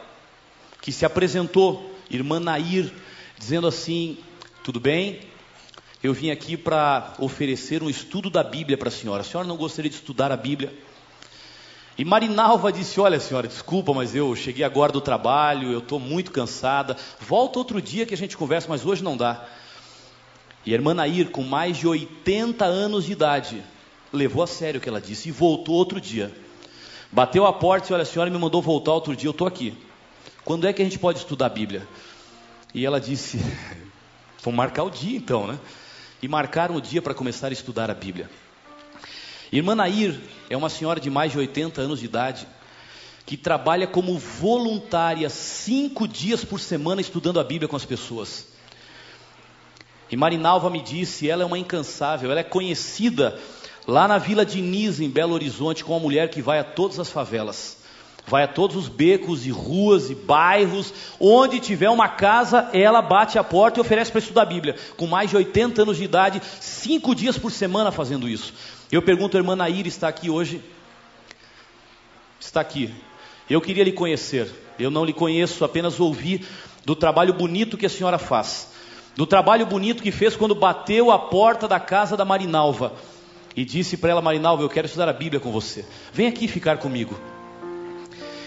que se apresentou, irmã Nair, dizendo assim: Tudo bem? Eu vim aqui para oferecer um estudo da Bíblia para a senhora. A senhora não gostaria de estudar a Bíblia? E Marinalva disse: Olha, senhora, desculpa, mas eu cheguei agora do trabalho, eu estou muito cansada. Volta outro dia que a gente conversa, mas hoje não dá. E a irmã Nair, com mais de 80 anos de idade, levou a sério o que ela disse e voltou outro dia. Bateu a porta e olha, a senhora me mandou voltar outro dia, eu estou aqui. Quando é que a gente pode estudar a Bíblia? E ela disse: Vamos marcar o dia então, né? E marcaram o dia para começar a estudar a Bíblia. Irmã Nair é uma senhora de mais de 80 anos de idade que trabalha como voluntária cinco dias por semana estudando a Bíblia com as pessoas. E Marinalva me disse, ela é uma incansável, ela é conhecida lá na Vila Diniz, em Belo Horizonte, com uma mulher que vai a todas as favelas. Vai a todos os becos e ruas e bairros, onde tiver uma casa, ela bate a porta e oferece para estudar a Bíblia. Com mais de 80 anos de idade, cinco dias por semana fazendo isso. Eu pergunto, a irmã Nair está aqui hoje? Está aqui. Eu queria lhe conhecer. Eu não lhe conheço, apenas ouvi do trabalho bonito que a senhora faz. Do trabalho bonito que fez quando bateu a porta da casa da Marinalva e disse para ela, Marinalva, eu quero estudar a Bíblia com você. Vem aqui ficar comigo.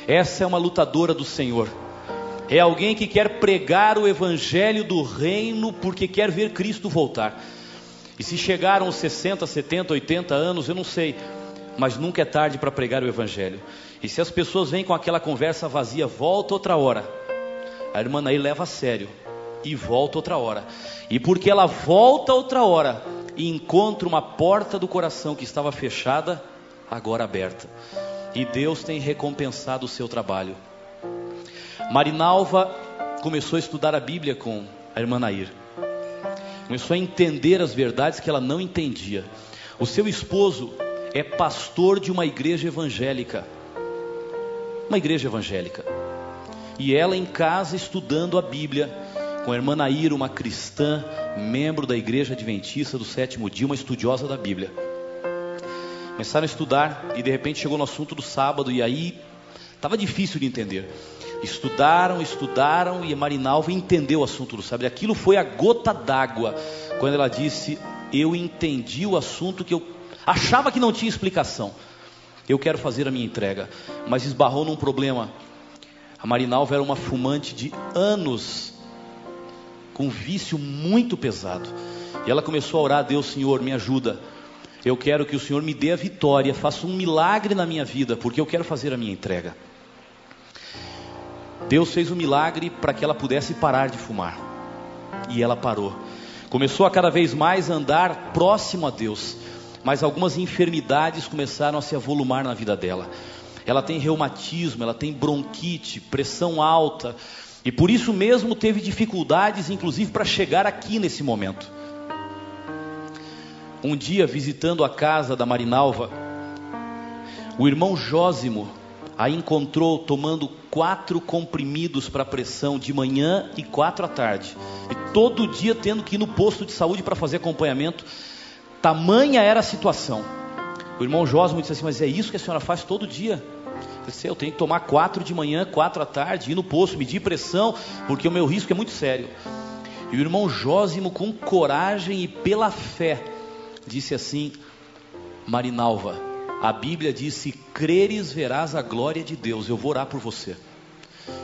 Essa é uma lutadora do Senhor. É alguém que quer pregar o evangelho do reino porque quer ver Cristo voltar. E se chegaram aos 60, 70, 80 anos, eu não sei, mas nunca é tarde para pregar o evangelho. E se as pessoas vêm com aquela conversa vazia, volta outra hora. A irmã aí leva a sério e volta outra hora. E porque ela volta outra hora, e encontra uma porta do coração que estava fechada, agora aberta. E Deus tem recompensado o seu trabalho. Marinalva começou a estudar a Bíblia com a irmã Nair. Começou a entender as verdades que ela não entendia. O seu esposo é pastor de uma igreja evangélica. Uma igreja evangélica. E ela em casa estudando a Bíblia com a irmã Nair, uma cristã, membro da igreja adventista do sétimo dia, uma estudiosa da Bíblia. Começaram a estudar e de repente chegou no assunto do sábado e aí estava difícil de entender. Estudaram, estudaram e a Marinalva entendeu o assunto do sábado. Aquilo foi a gota d'água quando ela disse: Eu entendi o assunto que eu achava que não tinha explicação. Eu quero fazer a minha entrega, mas esbarrou num problema. A Marinalva era uma fumante de anos com um vício muito pesado. E ela começou a orar a Deus, Senhor, me ajuda. Eu quero que o Senhor me dê a vitória, faça um milagre na minha vida, porque eu quero fazer a minha entrega. Deus fez um milagre para que ela pudesse parar de fumar. E ela parou. Começou a cada vez mais andar próximo a Deus, mas algumas enfermidades começaram a se avolumar na vida dela. Ela tem reumatismo, ela tem bronquite, pressão alta, e por isso mesmo teve dificuldades, inclusive, para chegar aqui nesse momento. Um dia, visitando a casa da Marinalva, o irmão Jósimo a encontrou tomando quatro comprimidos para pressão de manhã e quatro à tarde. E todo dia tendo que ir no posto de saúde para fazer acompanhamento. Tamanha era a situação. O irmão Jósimo disse assim: Mas é isso que a senhora faz todo dia? Eu tenho que tomar quatro de manhã, quatro à tarde, ir no posto, medir pressão, porque o meu risco é muito sério. E o irmão Jósimo, com coragem e pela fé, disse assim: Marinalva, a Bíblia diz: se creres, verás a glória de Deus. Eu vou orar por você.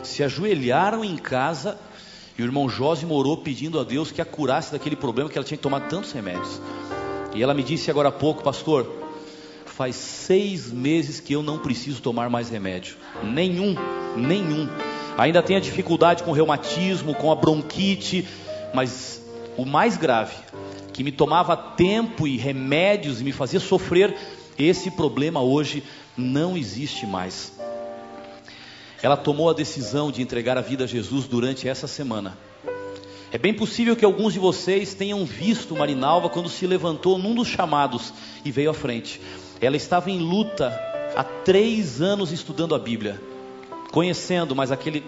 Se ajoelharam em casa e o irmão Jósimo orou pedindo a Deus que a curasse daquele problema que ela tinha que tomar tantos remédios. E ela me disse agora há pouco, pastor, faz seis meses que eu não preciso tomar mais remédio. Nenhum, nenhum. Ainda tenho dificuldade com reumatismo, com a bronquite, mas o mais grave, que me tomava tempo e remédios e me fazia sofrer, esse problema hoje não existe mais. Ela tomou a decisão de entregar a vida a Jesus durante essa semana. É bem possível que alguns de vocês tenham visto Marinalva quando se levantou num dos chamados e veio à frente. Ela estava em luta há três anos estudando a Bíblia, conhecendo, mas aquele.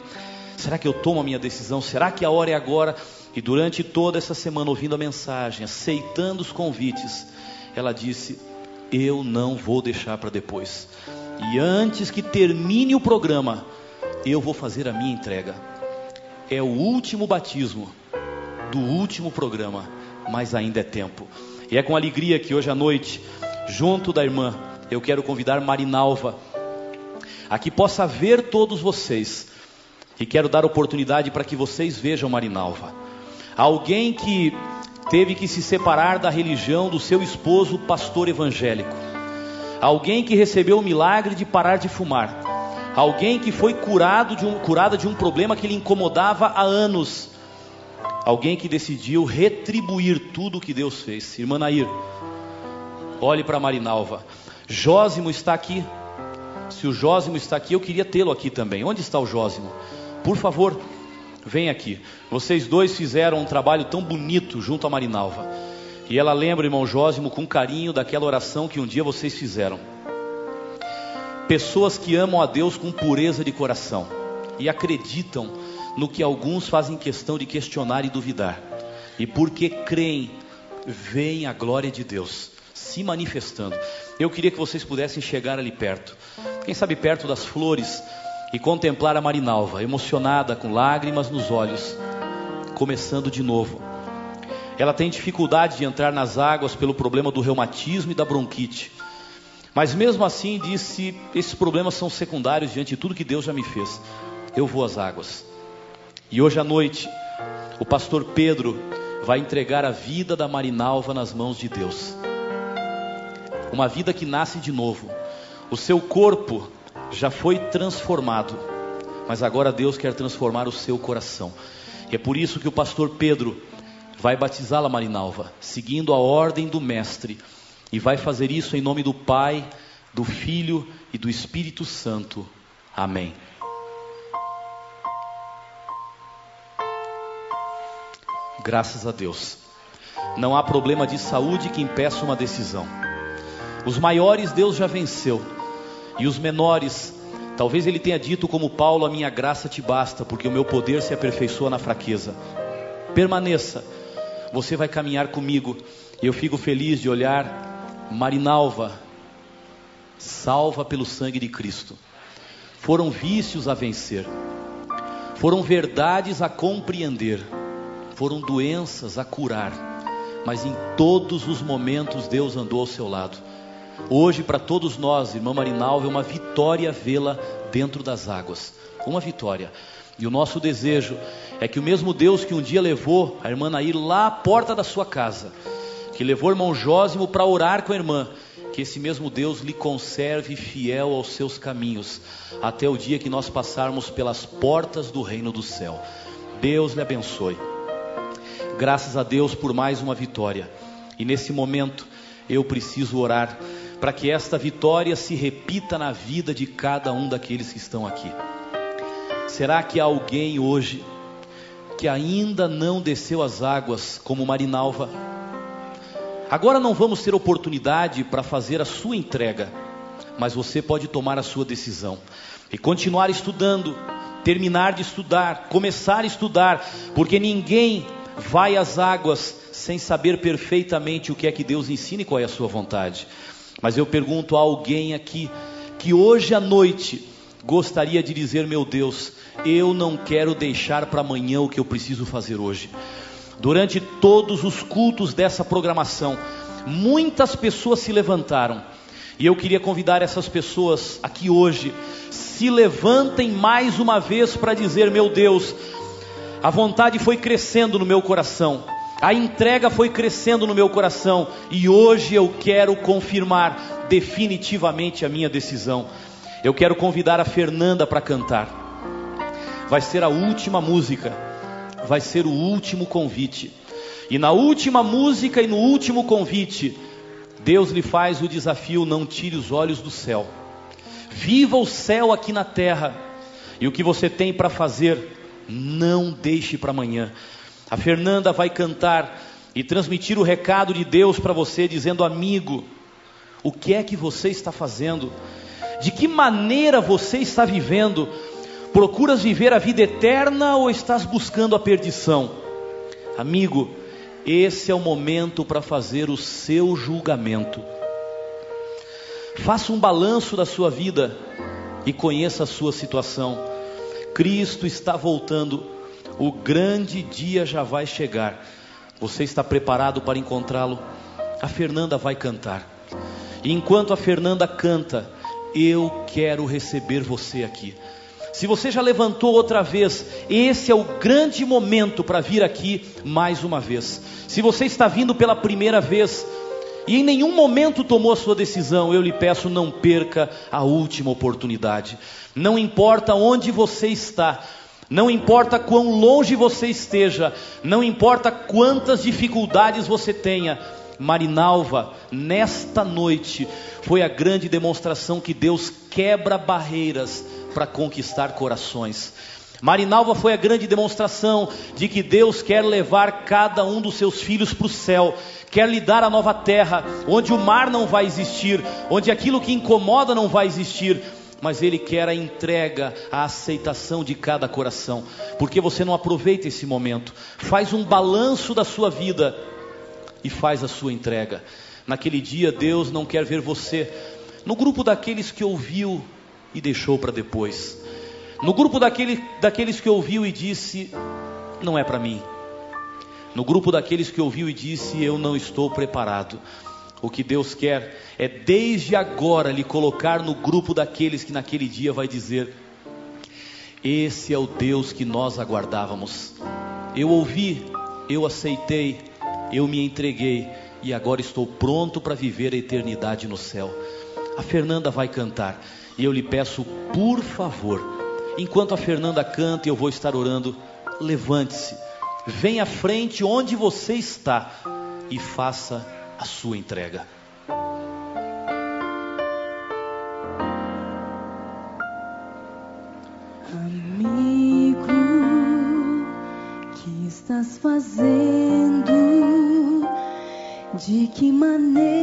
Será que eu tomo a minha decisão? Será que a hora é agora? E durante toda essa semana, ouvindo a mensagem, aceitando os convites, ela disse: eu não vou deixar para depois. E antes que termine o programa, eu vou fazer a minha entrega. É o último batismo do último programa, mas ainda é tempo. E é com alegria que hoje à noite, junto da irmã, eu quero convidar Marinalva a que possa ver todos vocês. E quero dar oportunidade para que vocês vejam Marinalva. Alguém que teve que se separar da religião do seu esposo, pastor evangélico. Alguém que recebeu o milagre de parar de fumar. Alguém que foi curado de um, curada de um problema que lhe incomodava há anos. Alguém que decidiu retribuir tudo o que Deus fez. Irmã Nair, olhe para Marinalva. Jósimo está aqui. Se o Jósimo está aqui, eu queria tê-lo aqui também. Onde está o Jósimo? Por favor, Vem aqui. Vocês dois fizeram um trabalho tão bonito junto a Marinalva. E ela lembra, irmão Jósimo, com carinho daquela oração que um dia vocês fizeram. Pessoas que amam a Deus com pureza de coração e acreditam no que alguns fazem questão de questionar e duvidar. E porque creem, veem a glória de Deus se manifestando. Eu queria que vocês pudessem chegar ali perto. Quem sabe perto das flores e contemplar a Marinalva, emocionada, com lágrimas nos olhos, começando de novo. Ela tem dificuldade de entrar nas águas pelo problema do reumatismo e da bronquite. Mas mesmo assim disse: esses problemas são secundários diante de tudo que Deus já me fez. Eu vou às águas. E hoje à noite, o pastor Pedro vai entregar a vida da Marinalva nas mãos de Deus. Uma vida que nasce de novo. O seu corpo já foi transformado, mas agora Deus quer transformar o seu coração. E é por isso que o pastor Pedro vai batizá-la Marinalva, seguindo a ordem do mestre, e vai fazer isso em nome do Pai, do Filho e do Espírito Santo. Amém. Graças a Deus. Não há problema de saúde que impeça uma decisão. Os maiores Deus já venceu. E os menores, talvez ele tenha dito como Paulo: A minha graça te basta, porque o meu poder se aperfeiçoa na fraqueza. Permaneça, você vai caminhar comigo. E eu fico feliz de olhar Marinalva, salva pelo sangue de Cristo. Foram vícios a vencer, foram verdades a compreender, foram doenças a curar, mas em todos os momentos Deus andou ao seu lado. Hoje, para todos nós, irmã Marinalva, é uma vitória vê-la dentro das águas. Uma vitória. E o nosso desejo é que o mesmo Deus que um dia levou a irmã Nair lá à porta da sua casa, que levou o irmão Jósimo para orar com a irmã, que esse mesmo Deus lhe conserve fiel aos seus caminhos, até o dia que nós passarmos pelas portas do reino do céu. Deus lhe abençoe. Graças a Deus por mais uma vitória. E nesse momento eu preciso orar para que esta vitória se repita na vida de cada um daqueles que estão aqui. Será que há alguém hoje que ainda não desceu as águas como Marinalva? Agora não vamos ter oportunidade para fazer a sua entrega, mas você pode tomar a sua decisão e continuar estudando, terminar de estudar, começar a estudar, porque ninguém vai às águas sem saber perfeitamente o que é que Deus ensina e qual é a sua vontade. Mas eu pergunto a alguém aqui que hoje à noite gostaria de dizer: Meu Deus, eu não quero deixar para amanhã o que eu preciso fazer hoje. Durante todos os cultos dessa programação, muitas pessoas se levantaram. E eu queria convidar essas pessoas aqui hoje, se levantem mais uma vez para dizer: Meu Deus, a vontade foi crescendo no meu coração, a entrega foi crescendo no meu coração, e hoje eu quero confirmar definitivamente a minha decisão. Eu quero convidar a Fernanda para cantar, vai ser a última música vai ser o último convite. E na última música e no último convite, Deus lhe faz o desafio: não tire os olhos do céu. Viva o céu aqui na terra. E o que você tem para fazer, não deixe para amanhã. A Fernanda vai cantar e transmitir o recado de Deus para você, dizendo: amigo, o que é que você está fazendo? De que maneira você está vivendo? Procuras viver a vida eterna ou estás buscando a perdição? Amigo, esse é o momento para fazer o seu julgamento. Faça um balanço da sua vida e conheça a sua situação. Cristo está voltando, o grande dia já vai chegar. Você está preparado para encontrá-lo? A Fernanda vai cantar. E enquanto a Fernanda canta, eu quero receber você aqui. Se você já levantou outra vez, esse é o grande momento para vir aqui mais uma vez. Se você está vindo pela primeira vez e em nenhum momento tomou a sua decisão, eu lhe peço não perca a última oportunidade. Não importa onde você está, não importa quão longe você esteja, não importa quantas dificuldades você tenha, Marinalva, nesta noite, foi a grande demonstração que Deus quebra barreiras para conquistar corações. Marinalva foi a grande demonstração de que Deus quer levar cada um dos seus filhos para o céu, quer lhe dar a nova terra, onde o mar não vai existir, onde aquilo que incomoda não vai existir, mas Ele quer a entrega, a aceitação de cada coração. Porque você não aproveita esse momento, faz um balanço da sua vida e faz a sua entrega. Naquele dia, Deus não quer ver você no grupo daqueles que ouviu e deixou para depois. No grupo daquele, daqueles que ouviu e disse: Não é para mim. No grupo daqueles que ouviu e disse: Eu não estou preparado. O que Deus quer é desde agora lhe colocar no grupo daqueles que naquele dia vai dizer: Esse é o Deus que nós aguardávamos. Eu ouvi, eu aceitei, eu me entreguei e agora estou pronto para viver a eternidade no céu. A Fernanda vai cantar. E eu lhe peço, por favor, enquanto a Fernanda canta e eu vou estar orando, levante-se, venha à frente onde você está e faça a sua entrega. Amigo, que estás fazendo? De que maneira?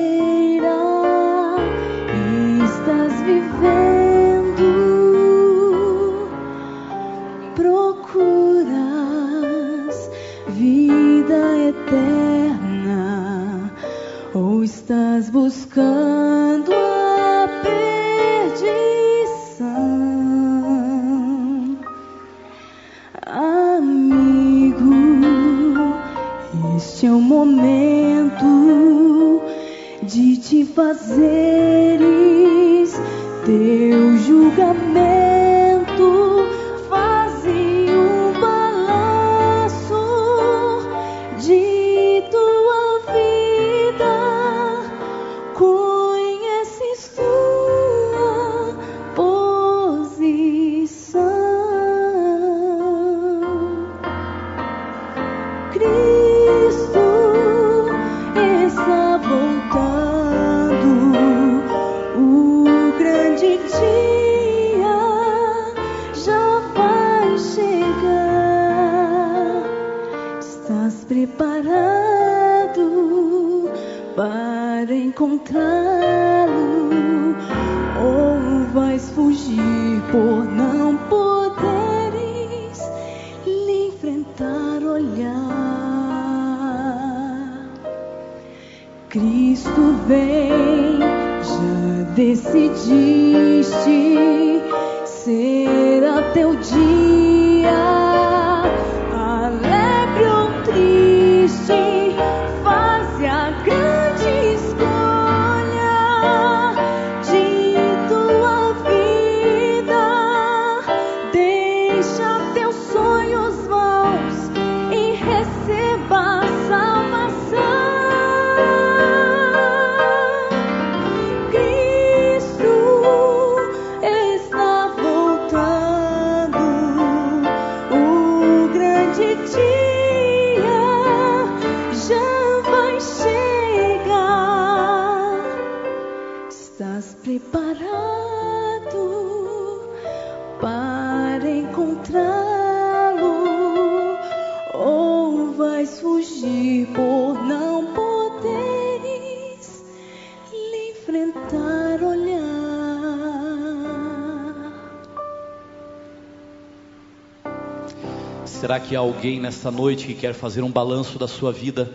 Que há alguém nesta noite que quer fazer um balanço da sua vida?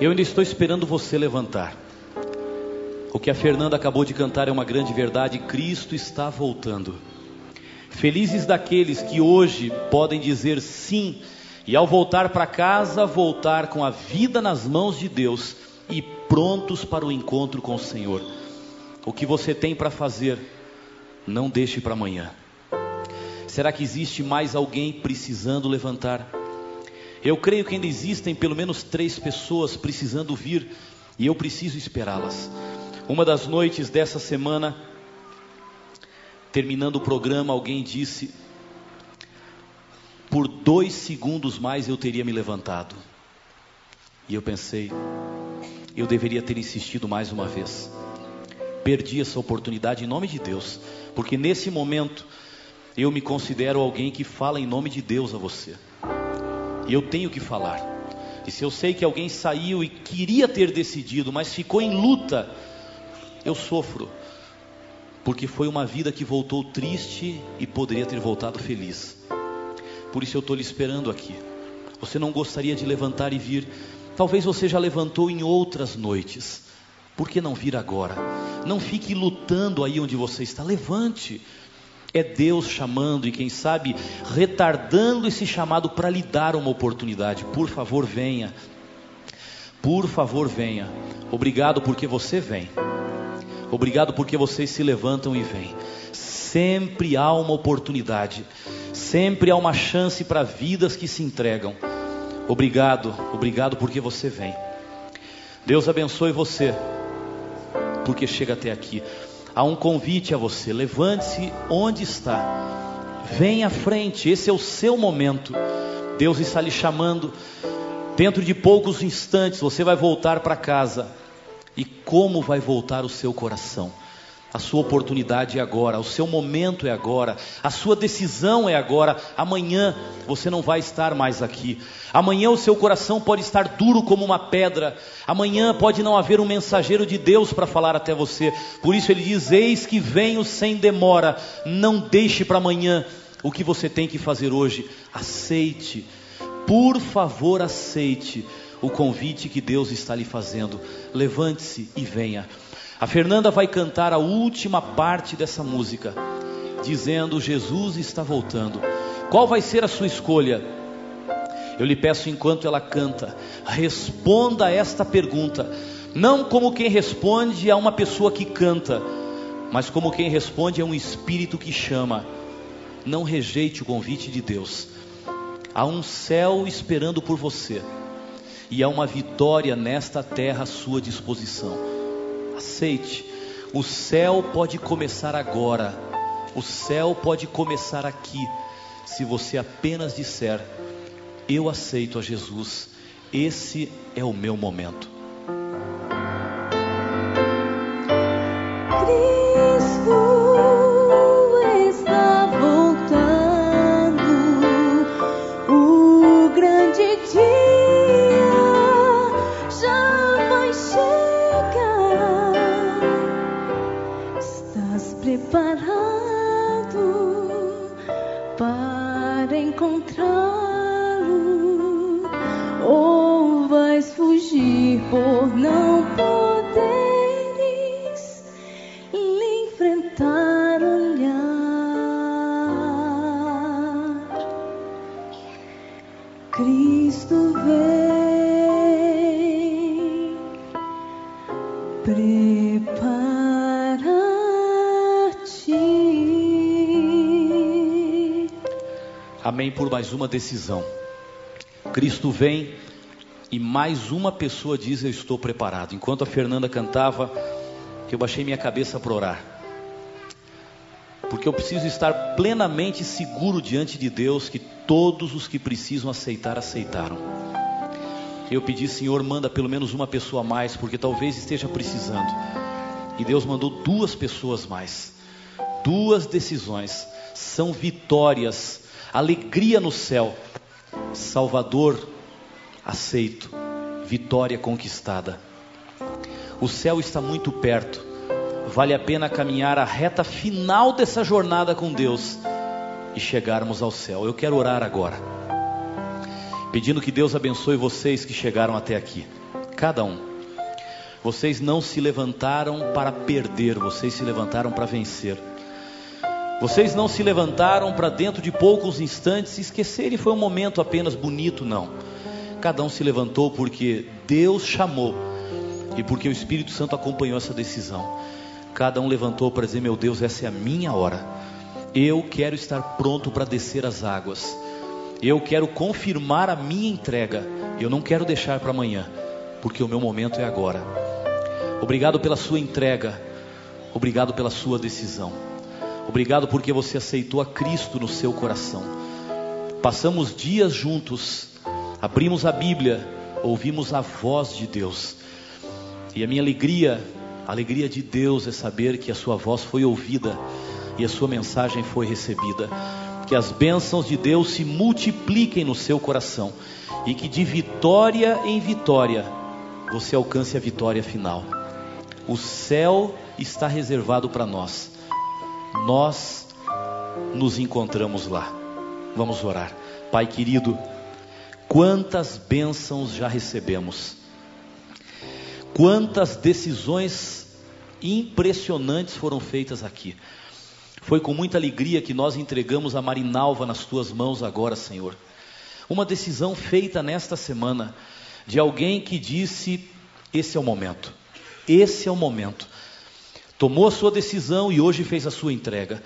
Eu ainda estou esperando você levantar. O que a Fernanda acabou de cantar é uma grande verdade: Cristo está voltando. Felizes daqueles que hoje podem dizer sim e ao voltar para casa, voltar com a vida nas mãos de Deus e prontos para o encontro com o Senhor. O que você tem para fazer, não deixe para amanhã. Será que existe mais alguém precisando levantar? Eu creio que ainda existem pelo menos três pessoas precisando vir e eu preciso esperá-las. Uma das noites dessa semana, terminando o programa, alguém disse: Por dois segundos mais eu teria me levantado. E eu pensei: Eu deveria ter insistido mais uma vez. Perdi essa oportunidade em nome de Deus, porque nesse momento eu me considero alguém que fala em nome de Deus a você. E eu tenho que falar. E se eu sei que alguém saiu e queria ter decidido, mas ficou em luta, eu sofro. Porque foi uma vida que voltou triste e poderia ter voltado feliz. Por isso eu estou lhe esperando aqui. Você não gostaria de levantar e vir? Talvez você já levantou em outras noites. Por que não vir agora? Não fique lutando aí onde você está. Levante. É Deus chamando e quem sabe retardando esse chamado para lhe dar uma oportunidade. Por favor, venha. Por favor, venha. Obrigado porque você vem. Obrigado porque vocês se levantam e vêm. Sempre há uma oportunidade. Sempre há uma chance para vidas que se entregam. Obrigado, obrigado porque você vem. Deus abençoe você, porque chega até aqui. Há um convite a você. Levante-se onde está. Venha à frente. Esse é o seu momento. Deus está lhe chamando. Dentro de poucos instantes você vai voltar para casa. E como vai voltar o seu coração? A sua oportunidade é agora, o seu momento é agora, a sua decisão é agora. Amanhã você não vai estar mais aqui. Amanhã o seu coração pode estar duro como uma pedra. Amanhã pode não haver um mensageiro de Deus para falar até você. Por isso ele diz: Eis que venho sem demora. Não deixe para amanhã o que você tem que fazer hoje. Aceite, por favor, aceite o convite que Deus está lhe fazendo. Levante-se e venha. A Fernanda vai cantar a última parte dessa música, dizendo: Jesus está voltando. Qual vai ser a sua escolha? Eu lhe peço, enquanto ela canta, responda a esta pergunta, não como quem responde a uma pessoa que canta, mas como quem responde a um espírito que chama. Não rejeite o convite de Deus. Há um céu esperando por você, e há uma vitória nesta terra à sua disposição. Aceite. O céu pode começar agora. O céu pode começar aqui. Se você apenas disser: Eu aceito a Jesus. Esse é o meu momento. Mais uma decisão. Cristo vem e mais uma pessoa diz: Eu estou preparado. Enquanto a Fernanda cantava, eu baixei minha cabeça para orar. Porque eu preciso estar plenamente seguro diante de Deus que todos os que precisam aceitar, aceitaram. Eu pedi, Senhor, manda pelo menos uma pessoa a mais, porque talvez esteja precisando. E Deus mandou duas pessoas mais. Duas decisões são vitórias, alegria no céu. Salvador aceito, vitória conquistada. O céu está muito perto. Vale a pena caminhar a reta final dessa jornada com Deus e chegarmos ao céu. Eu quero orar agora, pedindo que Deus abençoe vocês que chegaram até aqui, cada um. Vocês não se levantaram para perder, vocês se levantaram para vencer. Vocês não se levantaram para dentro de poucos instantes se esquecerem, foi um momento apenas bonito, não. Cada um se levantou porque Deus chamou e porque o Espírito Santo acompanhou essa decisão. Cada um levantou para dizer: Meu Deus, essa é a minha hora. Eu quero estar pronto para descer as águas. Eu quero confirmar a minha entrega. Eu não quero deixar para amanhã, porque o meu momento é agora. Obrigado pela sua entrega. Obrigado pela sua decisão. Obrigado porque você aceitou a Cristo no seu coração. Passamos dias juntos, abrimos a Bíblia, ouvimos a voz de Deus. E a minha alegria, a alegria de Deus é saber que a sua voz foi ouvida e a sua mensagem foi recebida. Que as bênçãos de Deus se multipliquem no seu coração e que de vitória em vitória você alcance a vitória final. O céu está reservado para nós. Nós nos encontramos lá. Vamos orar. Pai querido, quantas bênçãos já recebemos. Quantas decisões impressionantes foram feitas aqui. Foi com muita alegria que nós entregamos a Marinalva nas tuas mãos agora, Senhor. Uma decisão feita nesta semana de alguém que disse: Esse é o momento, esse é o momento. Tomou a sua decisão e hoje fez a sua entrega.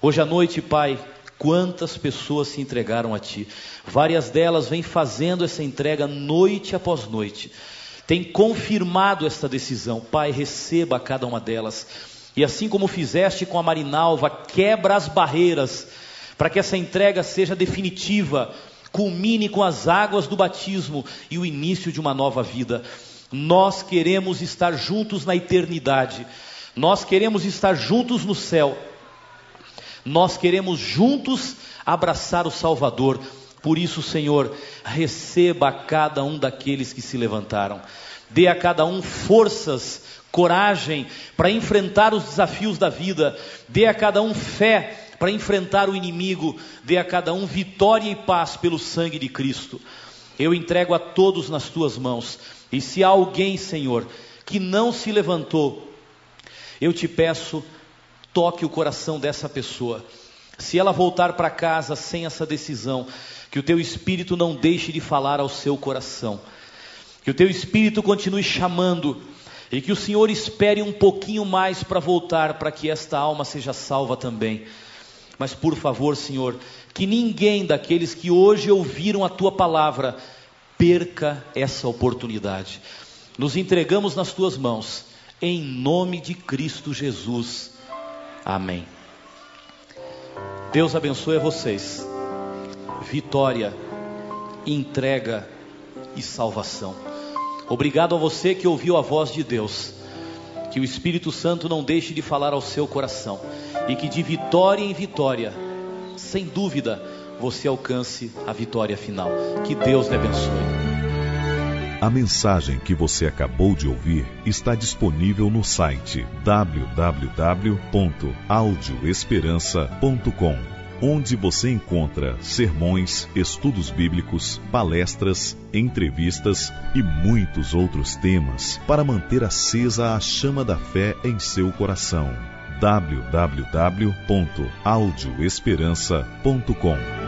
Hoje à noite, Pai, quantas pessoas se entregaram a Ti. Várias delas vêm fazendo essa entrega noite após noite. Tem confirmado esta decisão. Pai, receba cada uma delas. E assim como fizeste com a Marinalva, quebra as barreiras para que essa entrega seja definitiva, culmine com as águas do batismo e o início de uma nova vida. Nós queremos estar juntos na eternidade. Nós queremos estar juntos no céu. Nós queremos juntos abraçar o Salvador. Por isso, Senhor, receba a cada um daqueles que se levantaram. Dê a cada um forças, coragem para enfrentar os desafios da vida. Dê a cada um fé para enfrentar o inimigo. Dê a cada um vitória e paz pelo sangue de Cristo. Eu entrego a todos nas tuas mãos. E se há alguém, Senhor, que não se levantou, eu te peço, toque o coração dessa pessoa. Se ela voltar para casa sem essa decisão, que o teu espírito não deixe de falar ao seu coração. Que o teu espírito continue chamando e que o Senhor espere um pouquinho mais para voltar, para que esta alma seja salva também. Mas por favor, Senhor, que ninguém daqueles que hoje ouviram a tua palavra perca essa oportunidade. Nos entregamos nas tuas mãos em nome de Cristo Jesus. Amém. Deus abençoe a vocês. Vitória, entrega e salvação. Obrigado a você que ouviu a voz de Deus. Que o Espírito Santo não deixe de falar ao seu coração e que de vitória em vitória, sem dúvida, você alcance a vitória final. Que Deus lhe abençoe. A mensagem que você acabou de ouvir está disponível no site www.audioesperança.com, onde você encontra sermões, estudos bíblicos, palestras, entrevistas e muitos outros temas para manter acesa a chama da fé em seu coração. www.audioesperança.com